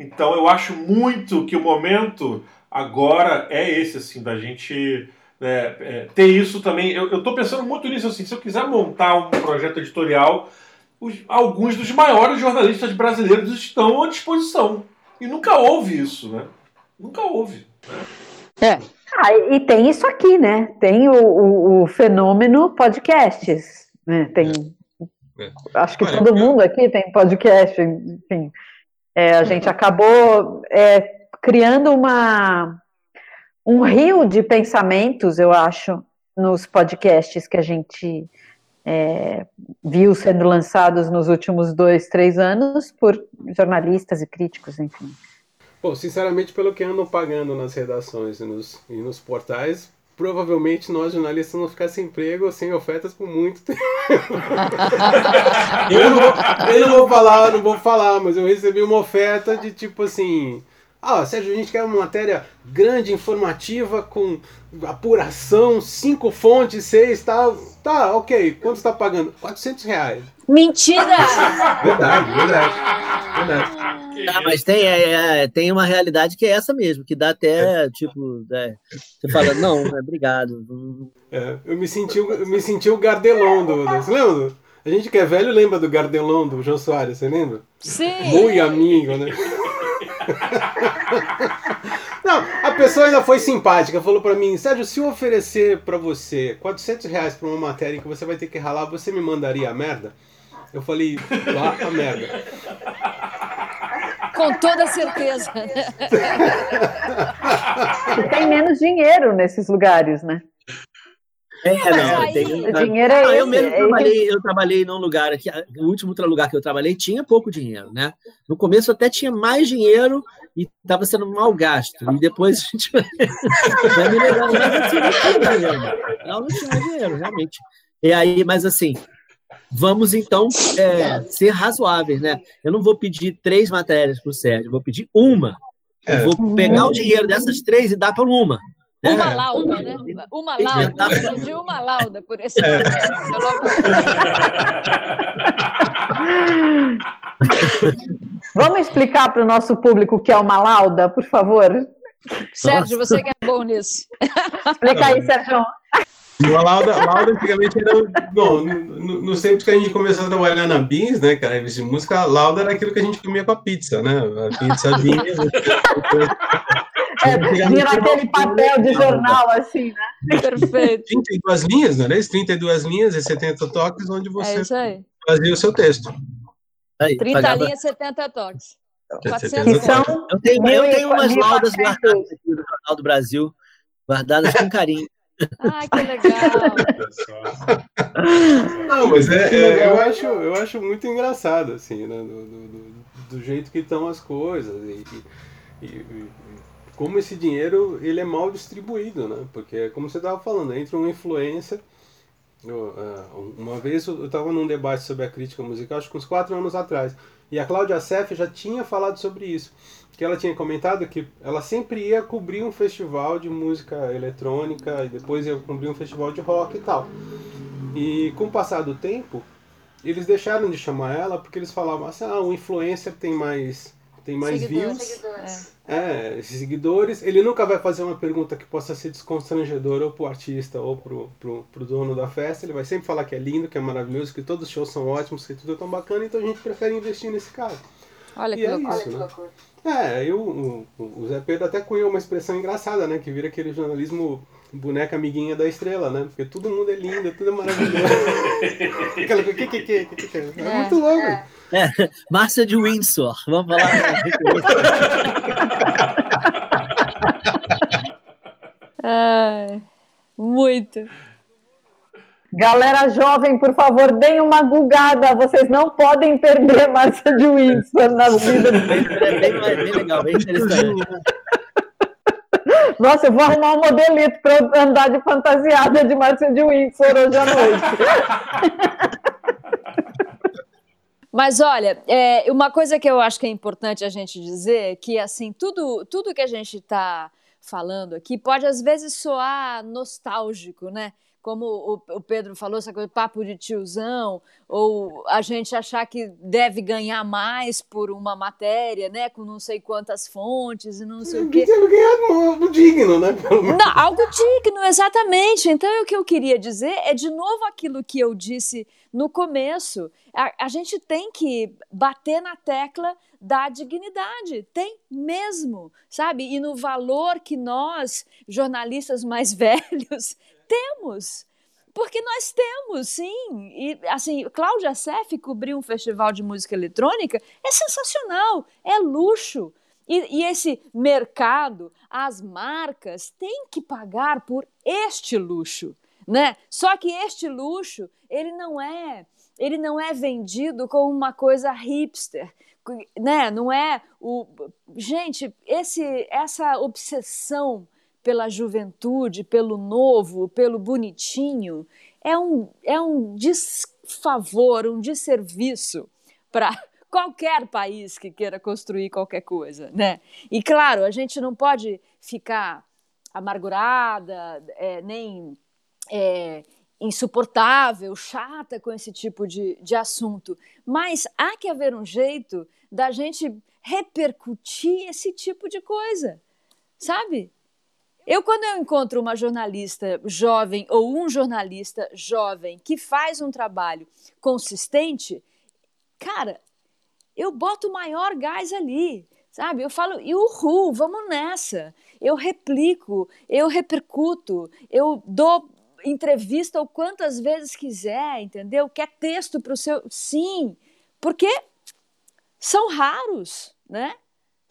Então eu acho muito que o momento agora é esse, assim, da gente é, é, ter isso também. Eu estou pensando muito nisso, assim, se eu quiser montar um projeto editorial, os, alguns dos maiores jornalistas brasileiros estão à disposição. E nunca houve isso, né? Nunca houve. É. Ah, e tem isso aqui, né? Tem o, o, o fenômeno podcasts. Né? Tem, é. Acho que Olha, todo eu... mundo aqui tem podcast, enfim. É, a gente acabou é, criando uma, um rio de pensamentos, eu acho, nos podcasts que a gente é, viu sendo lançados nos últimos dois, três anos por jornalistas e críticos, enfim. Bom, sinceramente, pelo que andam pagando nas redações e nos, e nos portais, provavelmente nós jornalistas vamos ficar sem emprego ou sem ofertas por muito tempo. (laughs) eu, não eu não vou falar, não vou falar, mas eu recebi uma oferta de tipo assim. Ah, Sérgio, a gente quer uma matéria grande, informativa, com apuração, cinco fontes, seis, tal. Tá, ok. Quanto está pagando? 400 reais. Mentira! (laughs) verdade, verdade. verdade. Ah, mas tem, é, é, tem uma realidade que é essa mesmo, que dá até, tipo, é, você fala, não, é, obrigado. É, eu me senti, eu me senti o Gardelon do, do. Você lembra? A gente que é velho lembra do Gardelon do João Soares, você lembra? Sim. Muito amigo, né? (laughs) Não, a pessoa ainda foi simpática, falou para mim, Sérgio, se eu oferecer para você 400 reais pra uma matéria que você vai ter que ralar, você me mandaria a merda? Eu falei, lá a merda. Com toda certeza. E tem menos dinheiro nesses lugares, né? É, não, aí... tem, o dinheiro é, ah, eu mesmo é trabalhei, eu trabalhei num lugar aqui, o último lugar que eu trabalhei tinha pouco dinheiro, né? No começo até tinha mais dinheiro e estava sendo mal gasto. E depois a gente (laughs) vai mas não tinha dinheiro. Não, não tinha dinheiro, realmente. E aí, mas assim, vamos então é, ser razoáveis, né? Eu não vou pedir três matérias para o Sérgio, vou pedir uma. Eu é. vou pegar o dinheiro dessas três e dar para uma. Uma é. lauda, né? Uma lauda. De uma lauda por esse é. (laughs) Vamos explicar para o nosso público o que é uma lauda, por favor? Sérgio, você que é bom nisso. Explica aí, Sérgio. Uma lauda, lauda antigamente era. Bom, no, no tempo que a gente começou a trabalhar na Beans, né, cara, de música, a lauda era aquilo que a gente comia com a pizza, né? A pizza vinha. (laughs) é, vinha naquele papel de jornal, assim, né? Perfeito. 32 linhas, não era isso? 32 linhas e 70 toques, onde é você é fazia o seu texto. Aí, 30 pagava... linhas, 70 toques. 400 são eu tenho, eu tenho umas laudas guardadas aqui no Jornal do Brasil, guardadas com carinho. Ai, que legal! (laughs) Não, mas é, é, eu, acho, eu acho muito engraçado, assim, né? Do, do, do jeito que estão as coisas. E, e, e, como esse dinheiro ele é mal distribuído, né? Porque, como você estava falando, entra uma influência. Eu, uh, uma vez eu estava num debate sobre a crítica musical, acho que uns quatro anos atrás. E a Cláudia Sef já tinha falado sobre isso. Que ela tinha comentado que ela sempre ia cobrir um festival de música eletrônica e depois ia cobrir um festival de rock e tal. E com o passar do tempo, eles deixaram de chamar ela porque eles falavam assim, ah, o influencer tem mais, tem mais Seguidores. views. Seguidores. É, esses seguidores, ele nunca vai fazer uma pergunta que possa ser desconstrangedora ou pro artista ou pro, pro, pro dono da festa, ele vai sempre falar que é lindo, que é maravilhoso, que todos os shows são ótimos, que tudo é tão bacana, então a gente prefere investir nesse cara. Olha que E é loucura. isso, né? É, eu, o, o Zé Pedro até cunhou uma expressão engraçada, né? Que vira aquele jornalismo boneca amiguinha da estrela, né? Porque todo mundo é lindo, tudo é maravilhoso. (laughs) Aquela coisa, que, que, que, que, que, É, É, muito louco. é. (laughs) Márcia de Windsor, vamos falar. (laughs) Ai, muito. Galera jovem, por favor, deem uma gulgada. Vocês não podem perder Márcia de Windsor na vida. (laughs) É bem, bem legal, bem interessante. Nossa, eu vou arrumar um modelito para eu andar de fantasiada de Márcia de Windsor hoje à noite. Mas olha, é, uma coisa que eu acho que é importante a gente dizer é que assim tudo tudo que a gente está falando aqui pode às vezes soar nostálgico, né? Como o, o Pedro falou, essa coisa papo de tiozão, ou a gente achar que deve ganhar mais por uma matéria, né? Com não sei quantas fontes e não sei o (laughs) quê. Tem ganhado algo digno, né? Não, algo digno, exatamente. Então, o que eu queria dizer é de novo aquilo que eu disse no começo. A, a gente tem que bater na tecla da dignidade, tem mesmo, sabe? E no valor que nós, jornalistas mais (laughs) velhos, temos. Porque nós temos, sim. E, assim, Cláudia Sef cobrir um festival de música eletrônica é sensacional, é luxo. E, e, esse mercado, as marcas têm que pagar por este luxo, né? Só que este luxo, ele não é, ele não é vendido como uma coisa hipster, né? Não é o gente, esse essa obsessão pela juventude, pelo novo, pelo bonitinho, é um, é um desfavor, um desserviço para (laughs) qualquer país que queira construir qualquer coisa, né? E claro, a gente não pode ficar amargurada, é, nem é, insuportável, chata com esse tipo de, de assunto, mas há que haver um jeito da gente repercutir esse tipo de coisa, sabe? Eu, quando eu encontro uma jornalista jovem ou um jornalista jovem que faz um trabalho consistente, cara, eu boto o maior gás ali, sabe? Eu falo, e uhul, vamos nessa. Eu replico, eu repercuto, eu dou entrevista ou quantas vezes quiser, entendeu? Quer texto para o seu. Sim, porque são raros, né?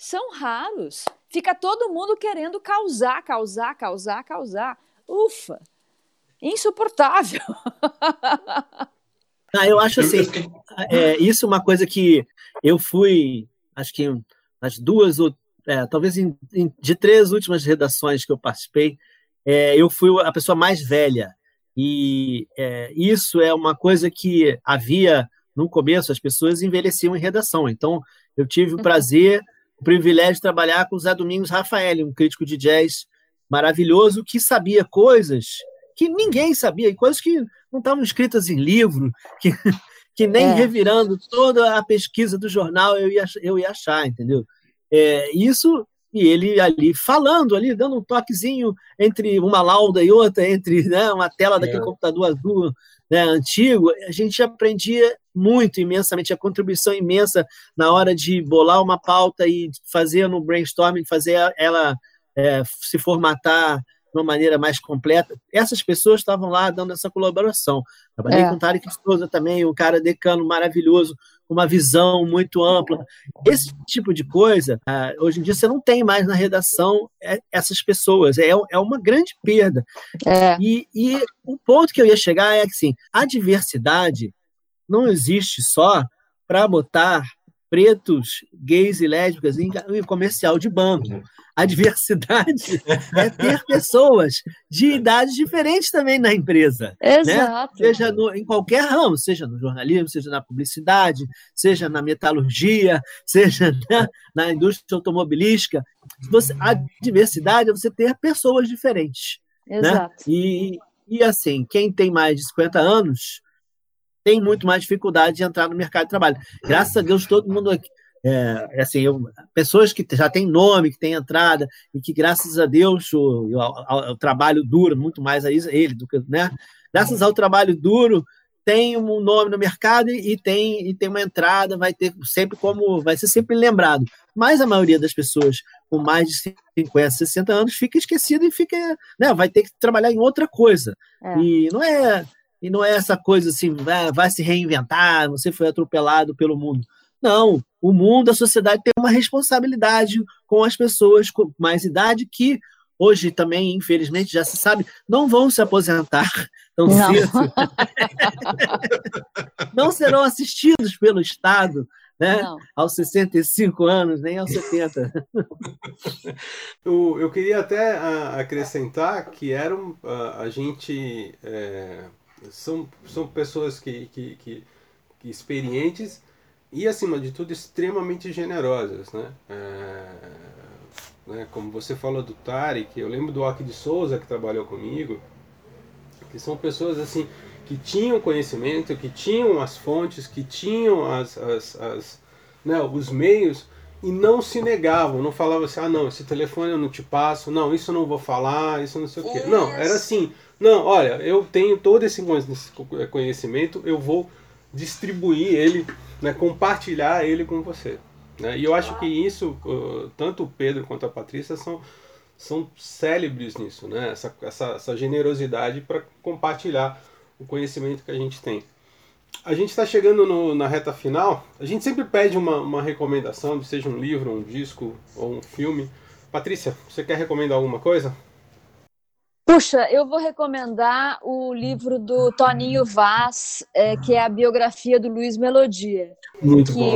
São raros. Fica todo mundo querendo causar, causar, causar, causar. Ufa! Insuportável. (laughs) Ah, eu acho assim, é, isso é uma coisa que eu fui, acho que as duas ou é, talvez em, em, de três últimas redações que eu participei, é, eu fui a pessoa mais velha e é, isso é uma coisa que havia no começo as pessoas envelheciam em redação. Então eu tive o prazer o privilégio de trabalhar com o Zé Domingos Rafael, um crítico de jazz maravilhoso que sabia coisas que ninguém sabia, e coisas que não estavam escritas em livro, que, (laughs) que nem é. revirando toda a pesquisa do jornal eu ia, eu ia achar, entendeu? É, isso, e ele ali falando, ali, dando um toquezinho entre uma lauda e outra, entre né, uma tela daquele é. computador azul né, antigo, a gente aprendia muito imensamente, a contribuição imensa na hora de bolar uma pauta e fazer no brainstorming, fazer ela é, se formatar de uma maneira mais completa. Essas pessoas estavam lá dando essa colaboração. Trabalhei é. com o Tarek Souza também, um cara decano maravilhoso, com uma visão muito ampla. Esse tipo de coisa, uh, hoje em dia você não tem mais na redação essas pessoas. É, é uma grande perda. É. E, e o ponto que eu ia chegar é que assim, a diversidade não existe só para botar pretos, gays e lésbicas em, comercial de banco. Uhum. A diversidade é ter pessoas de idades diferentes também na empresa. Né? Exato. Né? Seja no, em qualquer ramo, seja no jornalismo, seja na publicidade, seja na metalurgia, seja (laughs) na, na indústria automobilística. Você, a diversidade é você ter pessoas diferentes. Né? Exato. Né? E, e assim, quem tem mais de 50 anos tem muito mais dificuldade de entrar no mercado de trabalho. Graças a Deus, todo mundo aqui. É, assim, eu, pessoas que já têm nome, que têm entrada, e que, graças a Deus, o, o, o trabalho duro, muito mais a ele do que. Né? Graças ao trabalho duro, tem um nome no mercado e tem, e tem uma entrada, vai ter sempre como. vai ser sempre lembrado. Mas a maioria das pessoas com mais de 50, 60 anos fica esquecida e fica. Né, vai ter que trabalhar em outra coisa. É. E não é e não é essa coisa assim, vai, vai se reinventar, você foi atropelado pelo mundo. Não, o mundo, a sociedade tem uma responsabilidade com as pessoas com mais idade que hoje também, infelizmente, já se sabe, não vão se aposentar (laughs) tão não. cedo. (laughs) não serão assistidos pelo Estado né? Não. aos 65 anos, nem aos 70. (laughs) eu, eu queria até uh, acrescentar que era um, uh, a gente. É são, são pessoas que, que, que, que experientes e, acima de tudo, extremamente generosas. Né? É, né? Como você falou do Tarek, eu lembro do Aki de Souza, que trabalhou comigo, que são pessoas assim que tinham conhecimento, que tinham as fontes, que tinham as, as, as né, os meios e não se negavam, não falavam assim, ah não, esse telefone eu não te passo, não, isso eu não vou falar, isso não sei o quê. Não, era assim, não, olha, eu tenho todo esse conhecimento, eu vou distribuir ele, né, compartilhar ele com você. Né? E eu acho que isso, tanto o Pedro quanto a Patrícia são, são célebres nisso, né? essa, essa, essa generosidade para compartilhar o conhecimento que a gente tem. A gente está chegando no, na reta final. A gente sempre pede uma, uma recomendação, seja um livro, um disco ou um filme. Patrícia, você quer recomendar alguma coisa? Puxa, eu vou recomendar o livro do Toninho Vaz, é, que é a biografia do Luiz Melodia. Muito bom.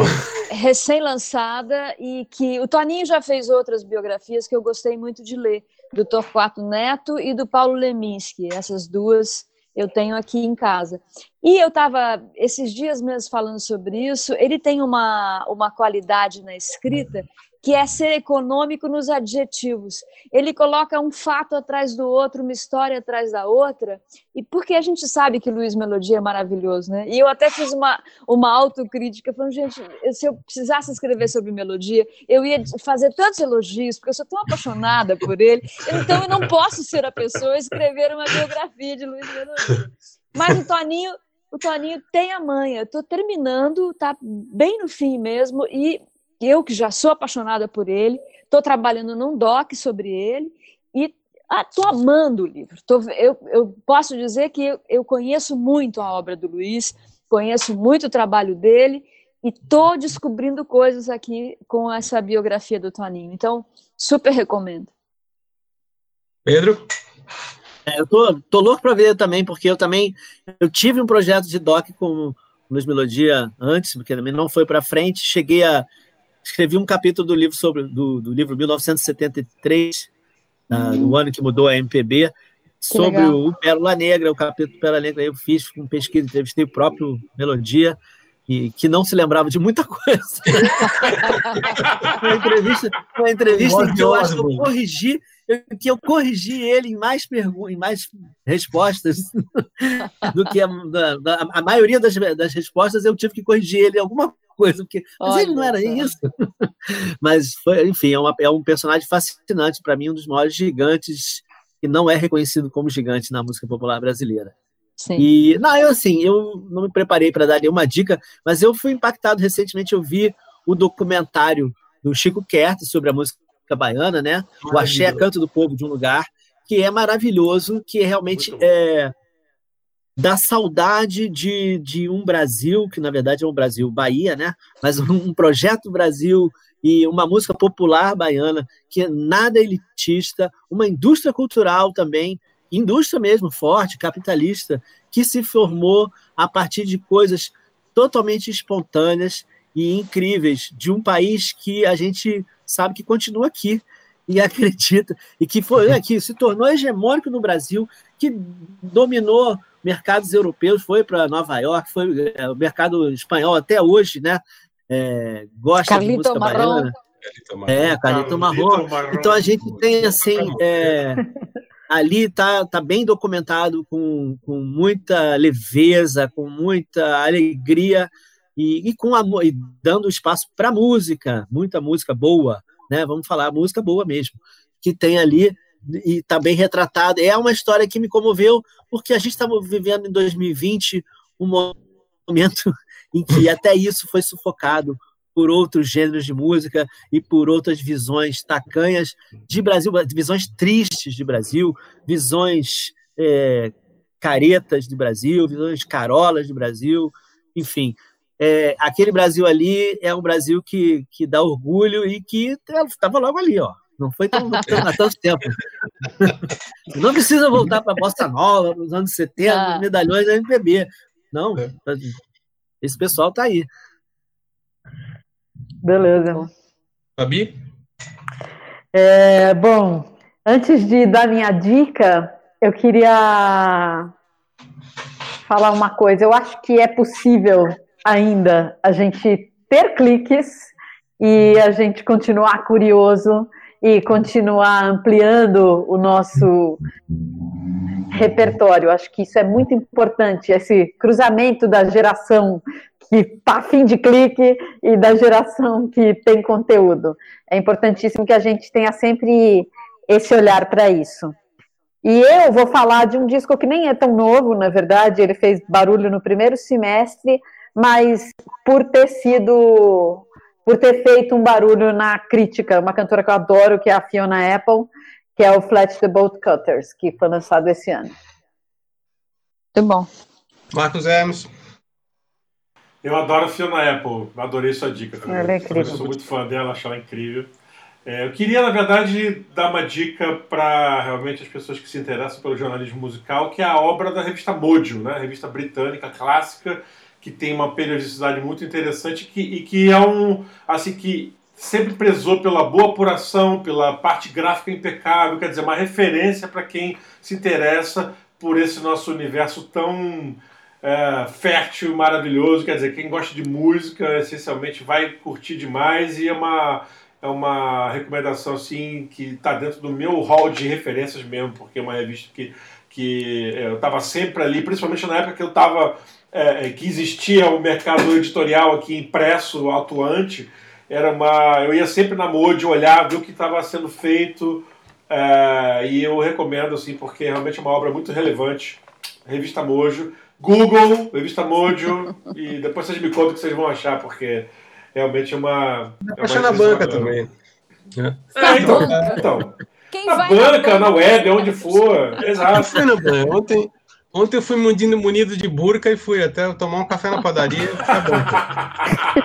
Recém-lançada e que o Toninho já fez outras biografias que eu gostei muito de ler, do Torquato Neto e do Paulo Leminski. Essas duas eu tenho aqui em casa. E eu estava, esses dias mesmo falando sobre isso, ele tem uma, uma qualidade na escrita que é ser econômico nos adjetivos. Ele coloca um fato atrás do outro, uma história atrás da outra, e porque a gente sabe que Luiz Melodia é maravilhoso, né? E eu até fiz uma, uma autocrítica, falando, gente, se eu precisasse escrever sobre melodia, eu ia fazer tantos elogios, porque eu sou tão apaixonada por ele, então eu não posso ser a pessoa a escrever uma biografia de Luiz Melodia. Mas o Toninho, o Toninho tem a manha, estou terminando, tá bem no fim mesmo, e eu que já sou apaixonada por ele, estou trabalhando num doc sobre ele e estou ah, amando o livro. Tô, eu, eu, posso dizer que eu, eu, conheço muito a obra do Luiz, conheço muito o trabalho dele e estou descobrindo coisas aqui com essa biografia do Toninho. Então, super recomendo. Pedro? É, eu tô, tô louco para ver também, porque eu também eu tive um projeto de doc com Luiz Melodia antes, porque também não foi para frente. Cheguei a escrevi um capítulo do livro sobre do, do livro 1973, uhum. uh, do ano que mudou a MPB, sobre o Pérola Negra, o capítulo Pérola Negra. Eu fiz com pesquisa, entrevistei o próprio Melodia, e que não se lembrava de muita (laughs) coisa. uma entrevista, uma entrevista em que eu acho que eu corrigi, que eu corrigi ele em mais perguntas, em mais respostas (laughs) do que a, a, a maioria das, das respostas eu tive que corrigir ele em alguma coisa, porque mas ele não era isso. (laughs) mas foi, enfim, é, uma, é um personagem fascinante para mim, um dos maiores gigantes que não é reconhecido como gigante na música popular brasileira. Sim. E não, eu assim, eu não me preparei para dar nenhuma dica, mas eu fui impactado recentemente, eu vi o documentário do Chico Kert sobre a música baiana, né? O Axé Canto do Povo de um Lugar, que é maravilhoso, que é realmente é da saudade de, de um Brasil, que na verdade é um Brasil Bahia, né? Mas um projeto Brasil e uma música popular baiana que é nada elitista, uma indústria cultural também, indústria mesmo forte, capitalista, que se formou a partir de coisas totalmente espontâneas e incríveis de um país que a gente sabe que continua aqui (laughs) e acredita e que foi né, que se tornou hegemônico no Brasil, que dominou mercados europeus, foi para Nova York, foi é, o mercado espanhol até hoje, né? É, gosta Carlito de música Marrom. baiana. É, Carlito Marrom. Então a gente tem assim, é, ali tá, tá bem documentado com, com muita leveza, com muita alegria e, e com amor, e dando espaço para música, muita música boa, né? Vamos falar música boa mesmo, que tem ali e está bem retratado. É uma história que me comoveu porque a gente estava vivendo em 2020 um momento em que (laughs) até isso foi sufocado por outros gêneros de música e por outras visões tacanhas de Brasil, visões tristes de Brasil, visões é, caretas de Brasil, visões carolas de Brasil, enfim. É, aquele Brasil ali é um Brasil que, que dá orgulho e que estava logo ali, ó. Não foi tão, tão, há tanto tempo. Não precisa voltar para a Bossa Nova, nos anos 70, ah. medalhões da MPB. Não, é. esse pessoal está aí. Beleza. Fabi? É, bom, antes de dar minha dica, eu queria falar uma coisa. Eu acho que é possível ainda a gente ter cliques e a gente continuar curioso e continuar ampliando o nosso repertório. Acho que isso é muito importante, esse cruzamento da geração que está fim de clique e da geração que tem conteúdo. É importantíssimo que a gente tenha sempre esse olhar para isso. E eu vou falar de um disco que nem é tão novo, na verdade, ele fez barulho no primeiro semestre, mas por ter sido, por ter feito um barulho na crítica, uma cantora que eu adoro, que é a Fiona Apple, que é o Flat the Boat Cutters, que foi lançado esse ano. Muito bom. Marcos Hermes. Eu adoro a Fiona Apple, adorei sua dica. Também. Ela é incrível. Eu sou muito fã dela, acho ela incrível. É, eu queria, na verdade, dar uma dica para realmente as pessoas que se interessam pelo jornalismo musical, que é a obra da revista Mojo, né? revista britânica clássica, que tem uma periodicidade muito interessante que, e que é um. assim que sempre prezou pela boa apuração, pela parte gráfica impecável, quer dizer, uma referência para quem se interessa por esse nosso universo tão é, fértil e maravilhoso. Quer dizer, quem gosta de música essencialmente vai curtir demais e é uma, é uma recomendação assim que está dentro do meu hall de referências mesmo, porque é uma revista que, que eu estava sempre ali, principalmente na época que eu estava. É, que existia o mercado editorial aqui impresso, atuante, era uma. Eu ia sempre na Mode olhar, ver o que estava sendo feito. É, e eu recomendo, assim, porque realmente é uma obra muito relevante. Revista Mojo. Google, revista Mojo, e depois vocês me contam o que vocês vão achar, porque realmente é uma. É Achar na banca também. É, então. então Quem na banca, na, web, onde for. (laughs) Exato. Ontem, Ontem eu fui munido, munido de burca e fui até tomar um café na padaria. (laughs)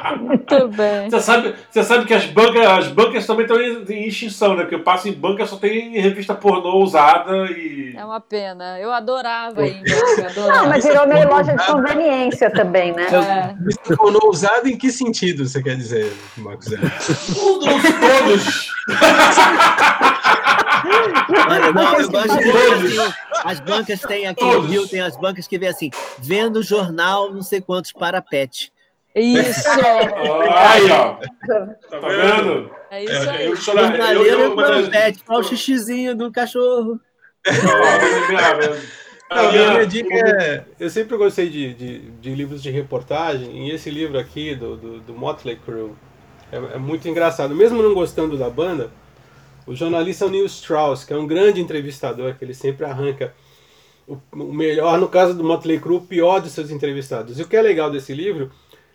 Tá Muito bem. Você sabe, você sabe que as bancas, as bancas também estão em extinção, né? Porque eu passo em banca só tem revista pornô usada e. É uma pena. Eu adorava ir em banca. Adorava. Não, mas virou meio loja de conveniência também, né? É. Revista pornô usada em que sentido você quer dizer, Marcos? Todos, todos! (laughs) Olha, não, eu gosto de assim, as bancas têm aqui no Rio, tem as bancas que vê assim, vendo jornal, não sei quantos para pet. Isso! (laughs) aí, ó. Tá vendo? É isso é, aí. Eu, Jornaleiro eu, eu, eu, pet, qual o xixizinho do cachorro. Não, a minha dica é. Eu sempre gostei de, de, de, livros de reportagem, e esse livro aqui, do, do, do Motley Crue, é, é, muito engraçado. Mesmo não gostando da banda, o jornalista Neil Strauss, que é um grande entrevistador, que ele sempre arranca o, o melhor, no caso do Motley Crue, o pior dos seus entrevistados. E o que é legal desse livro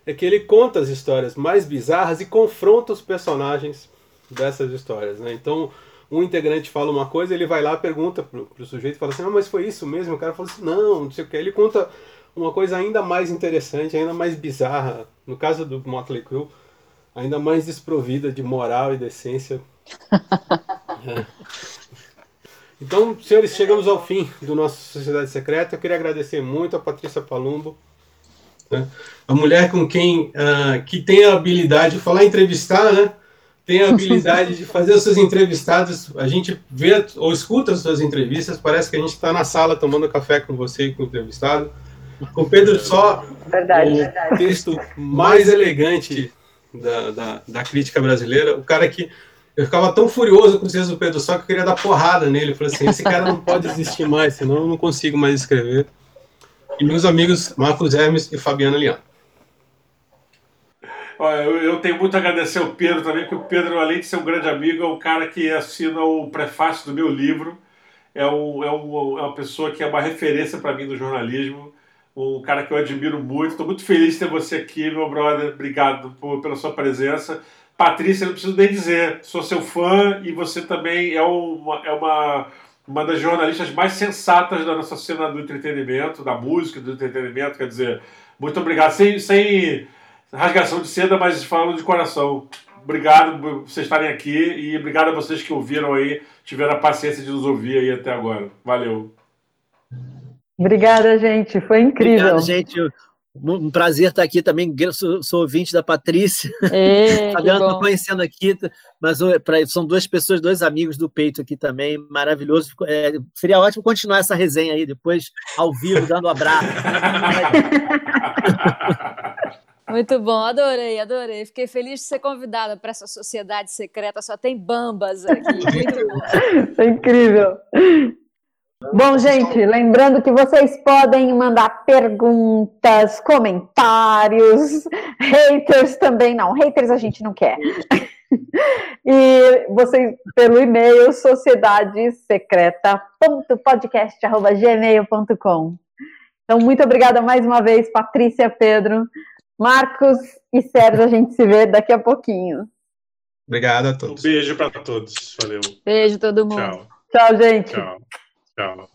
é que ele conta as histórias mais bizarras e confronta os personagens dessas histórias. Né? Então, um integrante fala uma coisa, ele vai lá, pergunta pro, pro sujeito, fala assim, não, mas foi isso mesmo? O cara fala assim, não, não sei o que. Ele conta uma coisa ainda mais interessante, ainda mais bizarra. No caso do Motley Crue, ainda mais desprovida de moral e decência. É. Então, senhores, chegamos ao fim do nosso Sociedade Secreta. Eu queria agradecer muito a Patrícia Palumbo Né? A mulher com quem uh, que tem a habilidade de falar entrevistar, né? Tem a habilidade de fazer os seus entrevistados. A gente vê ou escuta as suas entrevistas, parece que a gente está na sala tomando café com você e com o entrevistado. Com Pedro só verdade, o verdade. texto mais elegante da, da, da, crítica brasileira. O cara que eu ficava tão furioso com o do Pedro só que eu queria dar porrada nele. Eu falei assim: esse cara não pode existir mais, senão eu não consigo mais escrever. E meus amigos Marcos Hermes e Fabiana Lian. Olha, eu tenho muito a agradecer ao Pedro também, porque o Pedro, além de ser um grande amigo, é um cara que assina o prefácio do meu livro. É, um, é, um, é uma pessoa que é uma referência para mim no jornalismo. Um cara que eu admiro muito. Estou muito feliz de ter você aqui, meu brother. Obrigado por, pela sua presença. Patrícia, não preciso nem dizer, sou seu fã e você também é uma, é uma, uma das jornalistas mais sensatas da nossa cena do entretenimento, da música, do entretenimento. Quer dizer, muito obrigado. Sem, sem rasgação de seda, mas falando de coração. Obrigado por vocês estarem aqui e obrigado a vocês que ouviram aí, tiveram a paciência de nos ouvir aí até agora. Valeu. Obrigada, gente. Foi incrível. Obrigado, gente. Um prazer estar aqui também. Sou, sou ouvinte da Patrícia. (laughs) (laughs) Ei, Fabiana, estou conhecendo aqui, mas são duas pessoas, dois amigos do peito aqui também. Maravilhoso. É, seria ótimo continuar essa resenha aí depois, ao vivo, dando um abraço. (laughs) Muito bom, adorei, adorei. Fiquei feliz de ser convidada para essa sociedade secreta. Só tem bambas aqui. Muito bom. É incrível. Bom, gente, lembrando que vocês podem mandar perguntas, comentários, (laughs) haters também não. Haters a gente não quer. (laughs) E vocês, pelo e-mail, sociedadesecreta.podcast.gmail.com. Então, muito obrigada mais uma vez, Patrícia, Pedro. Marcos e Sérgio, a gente se vê daqui a pouquinho. Obrigado a todos. Um beijo para todos. Valeu. Beijo todo mundo. Tchau. Tchau, gente. Tchau. Tchau.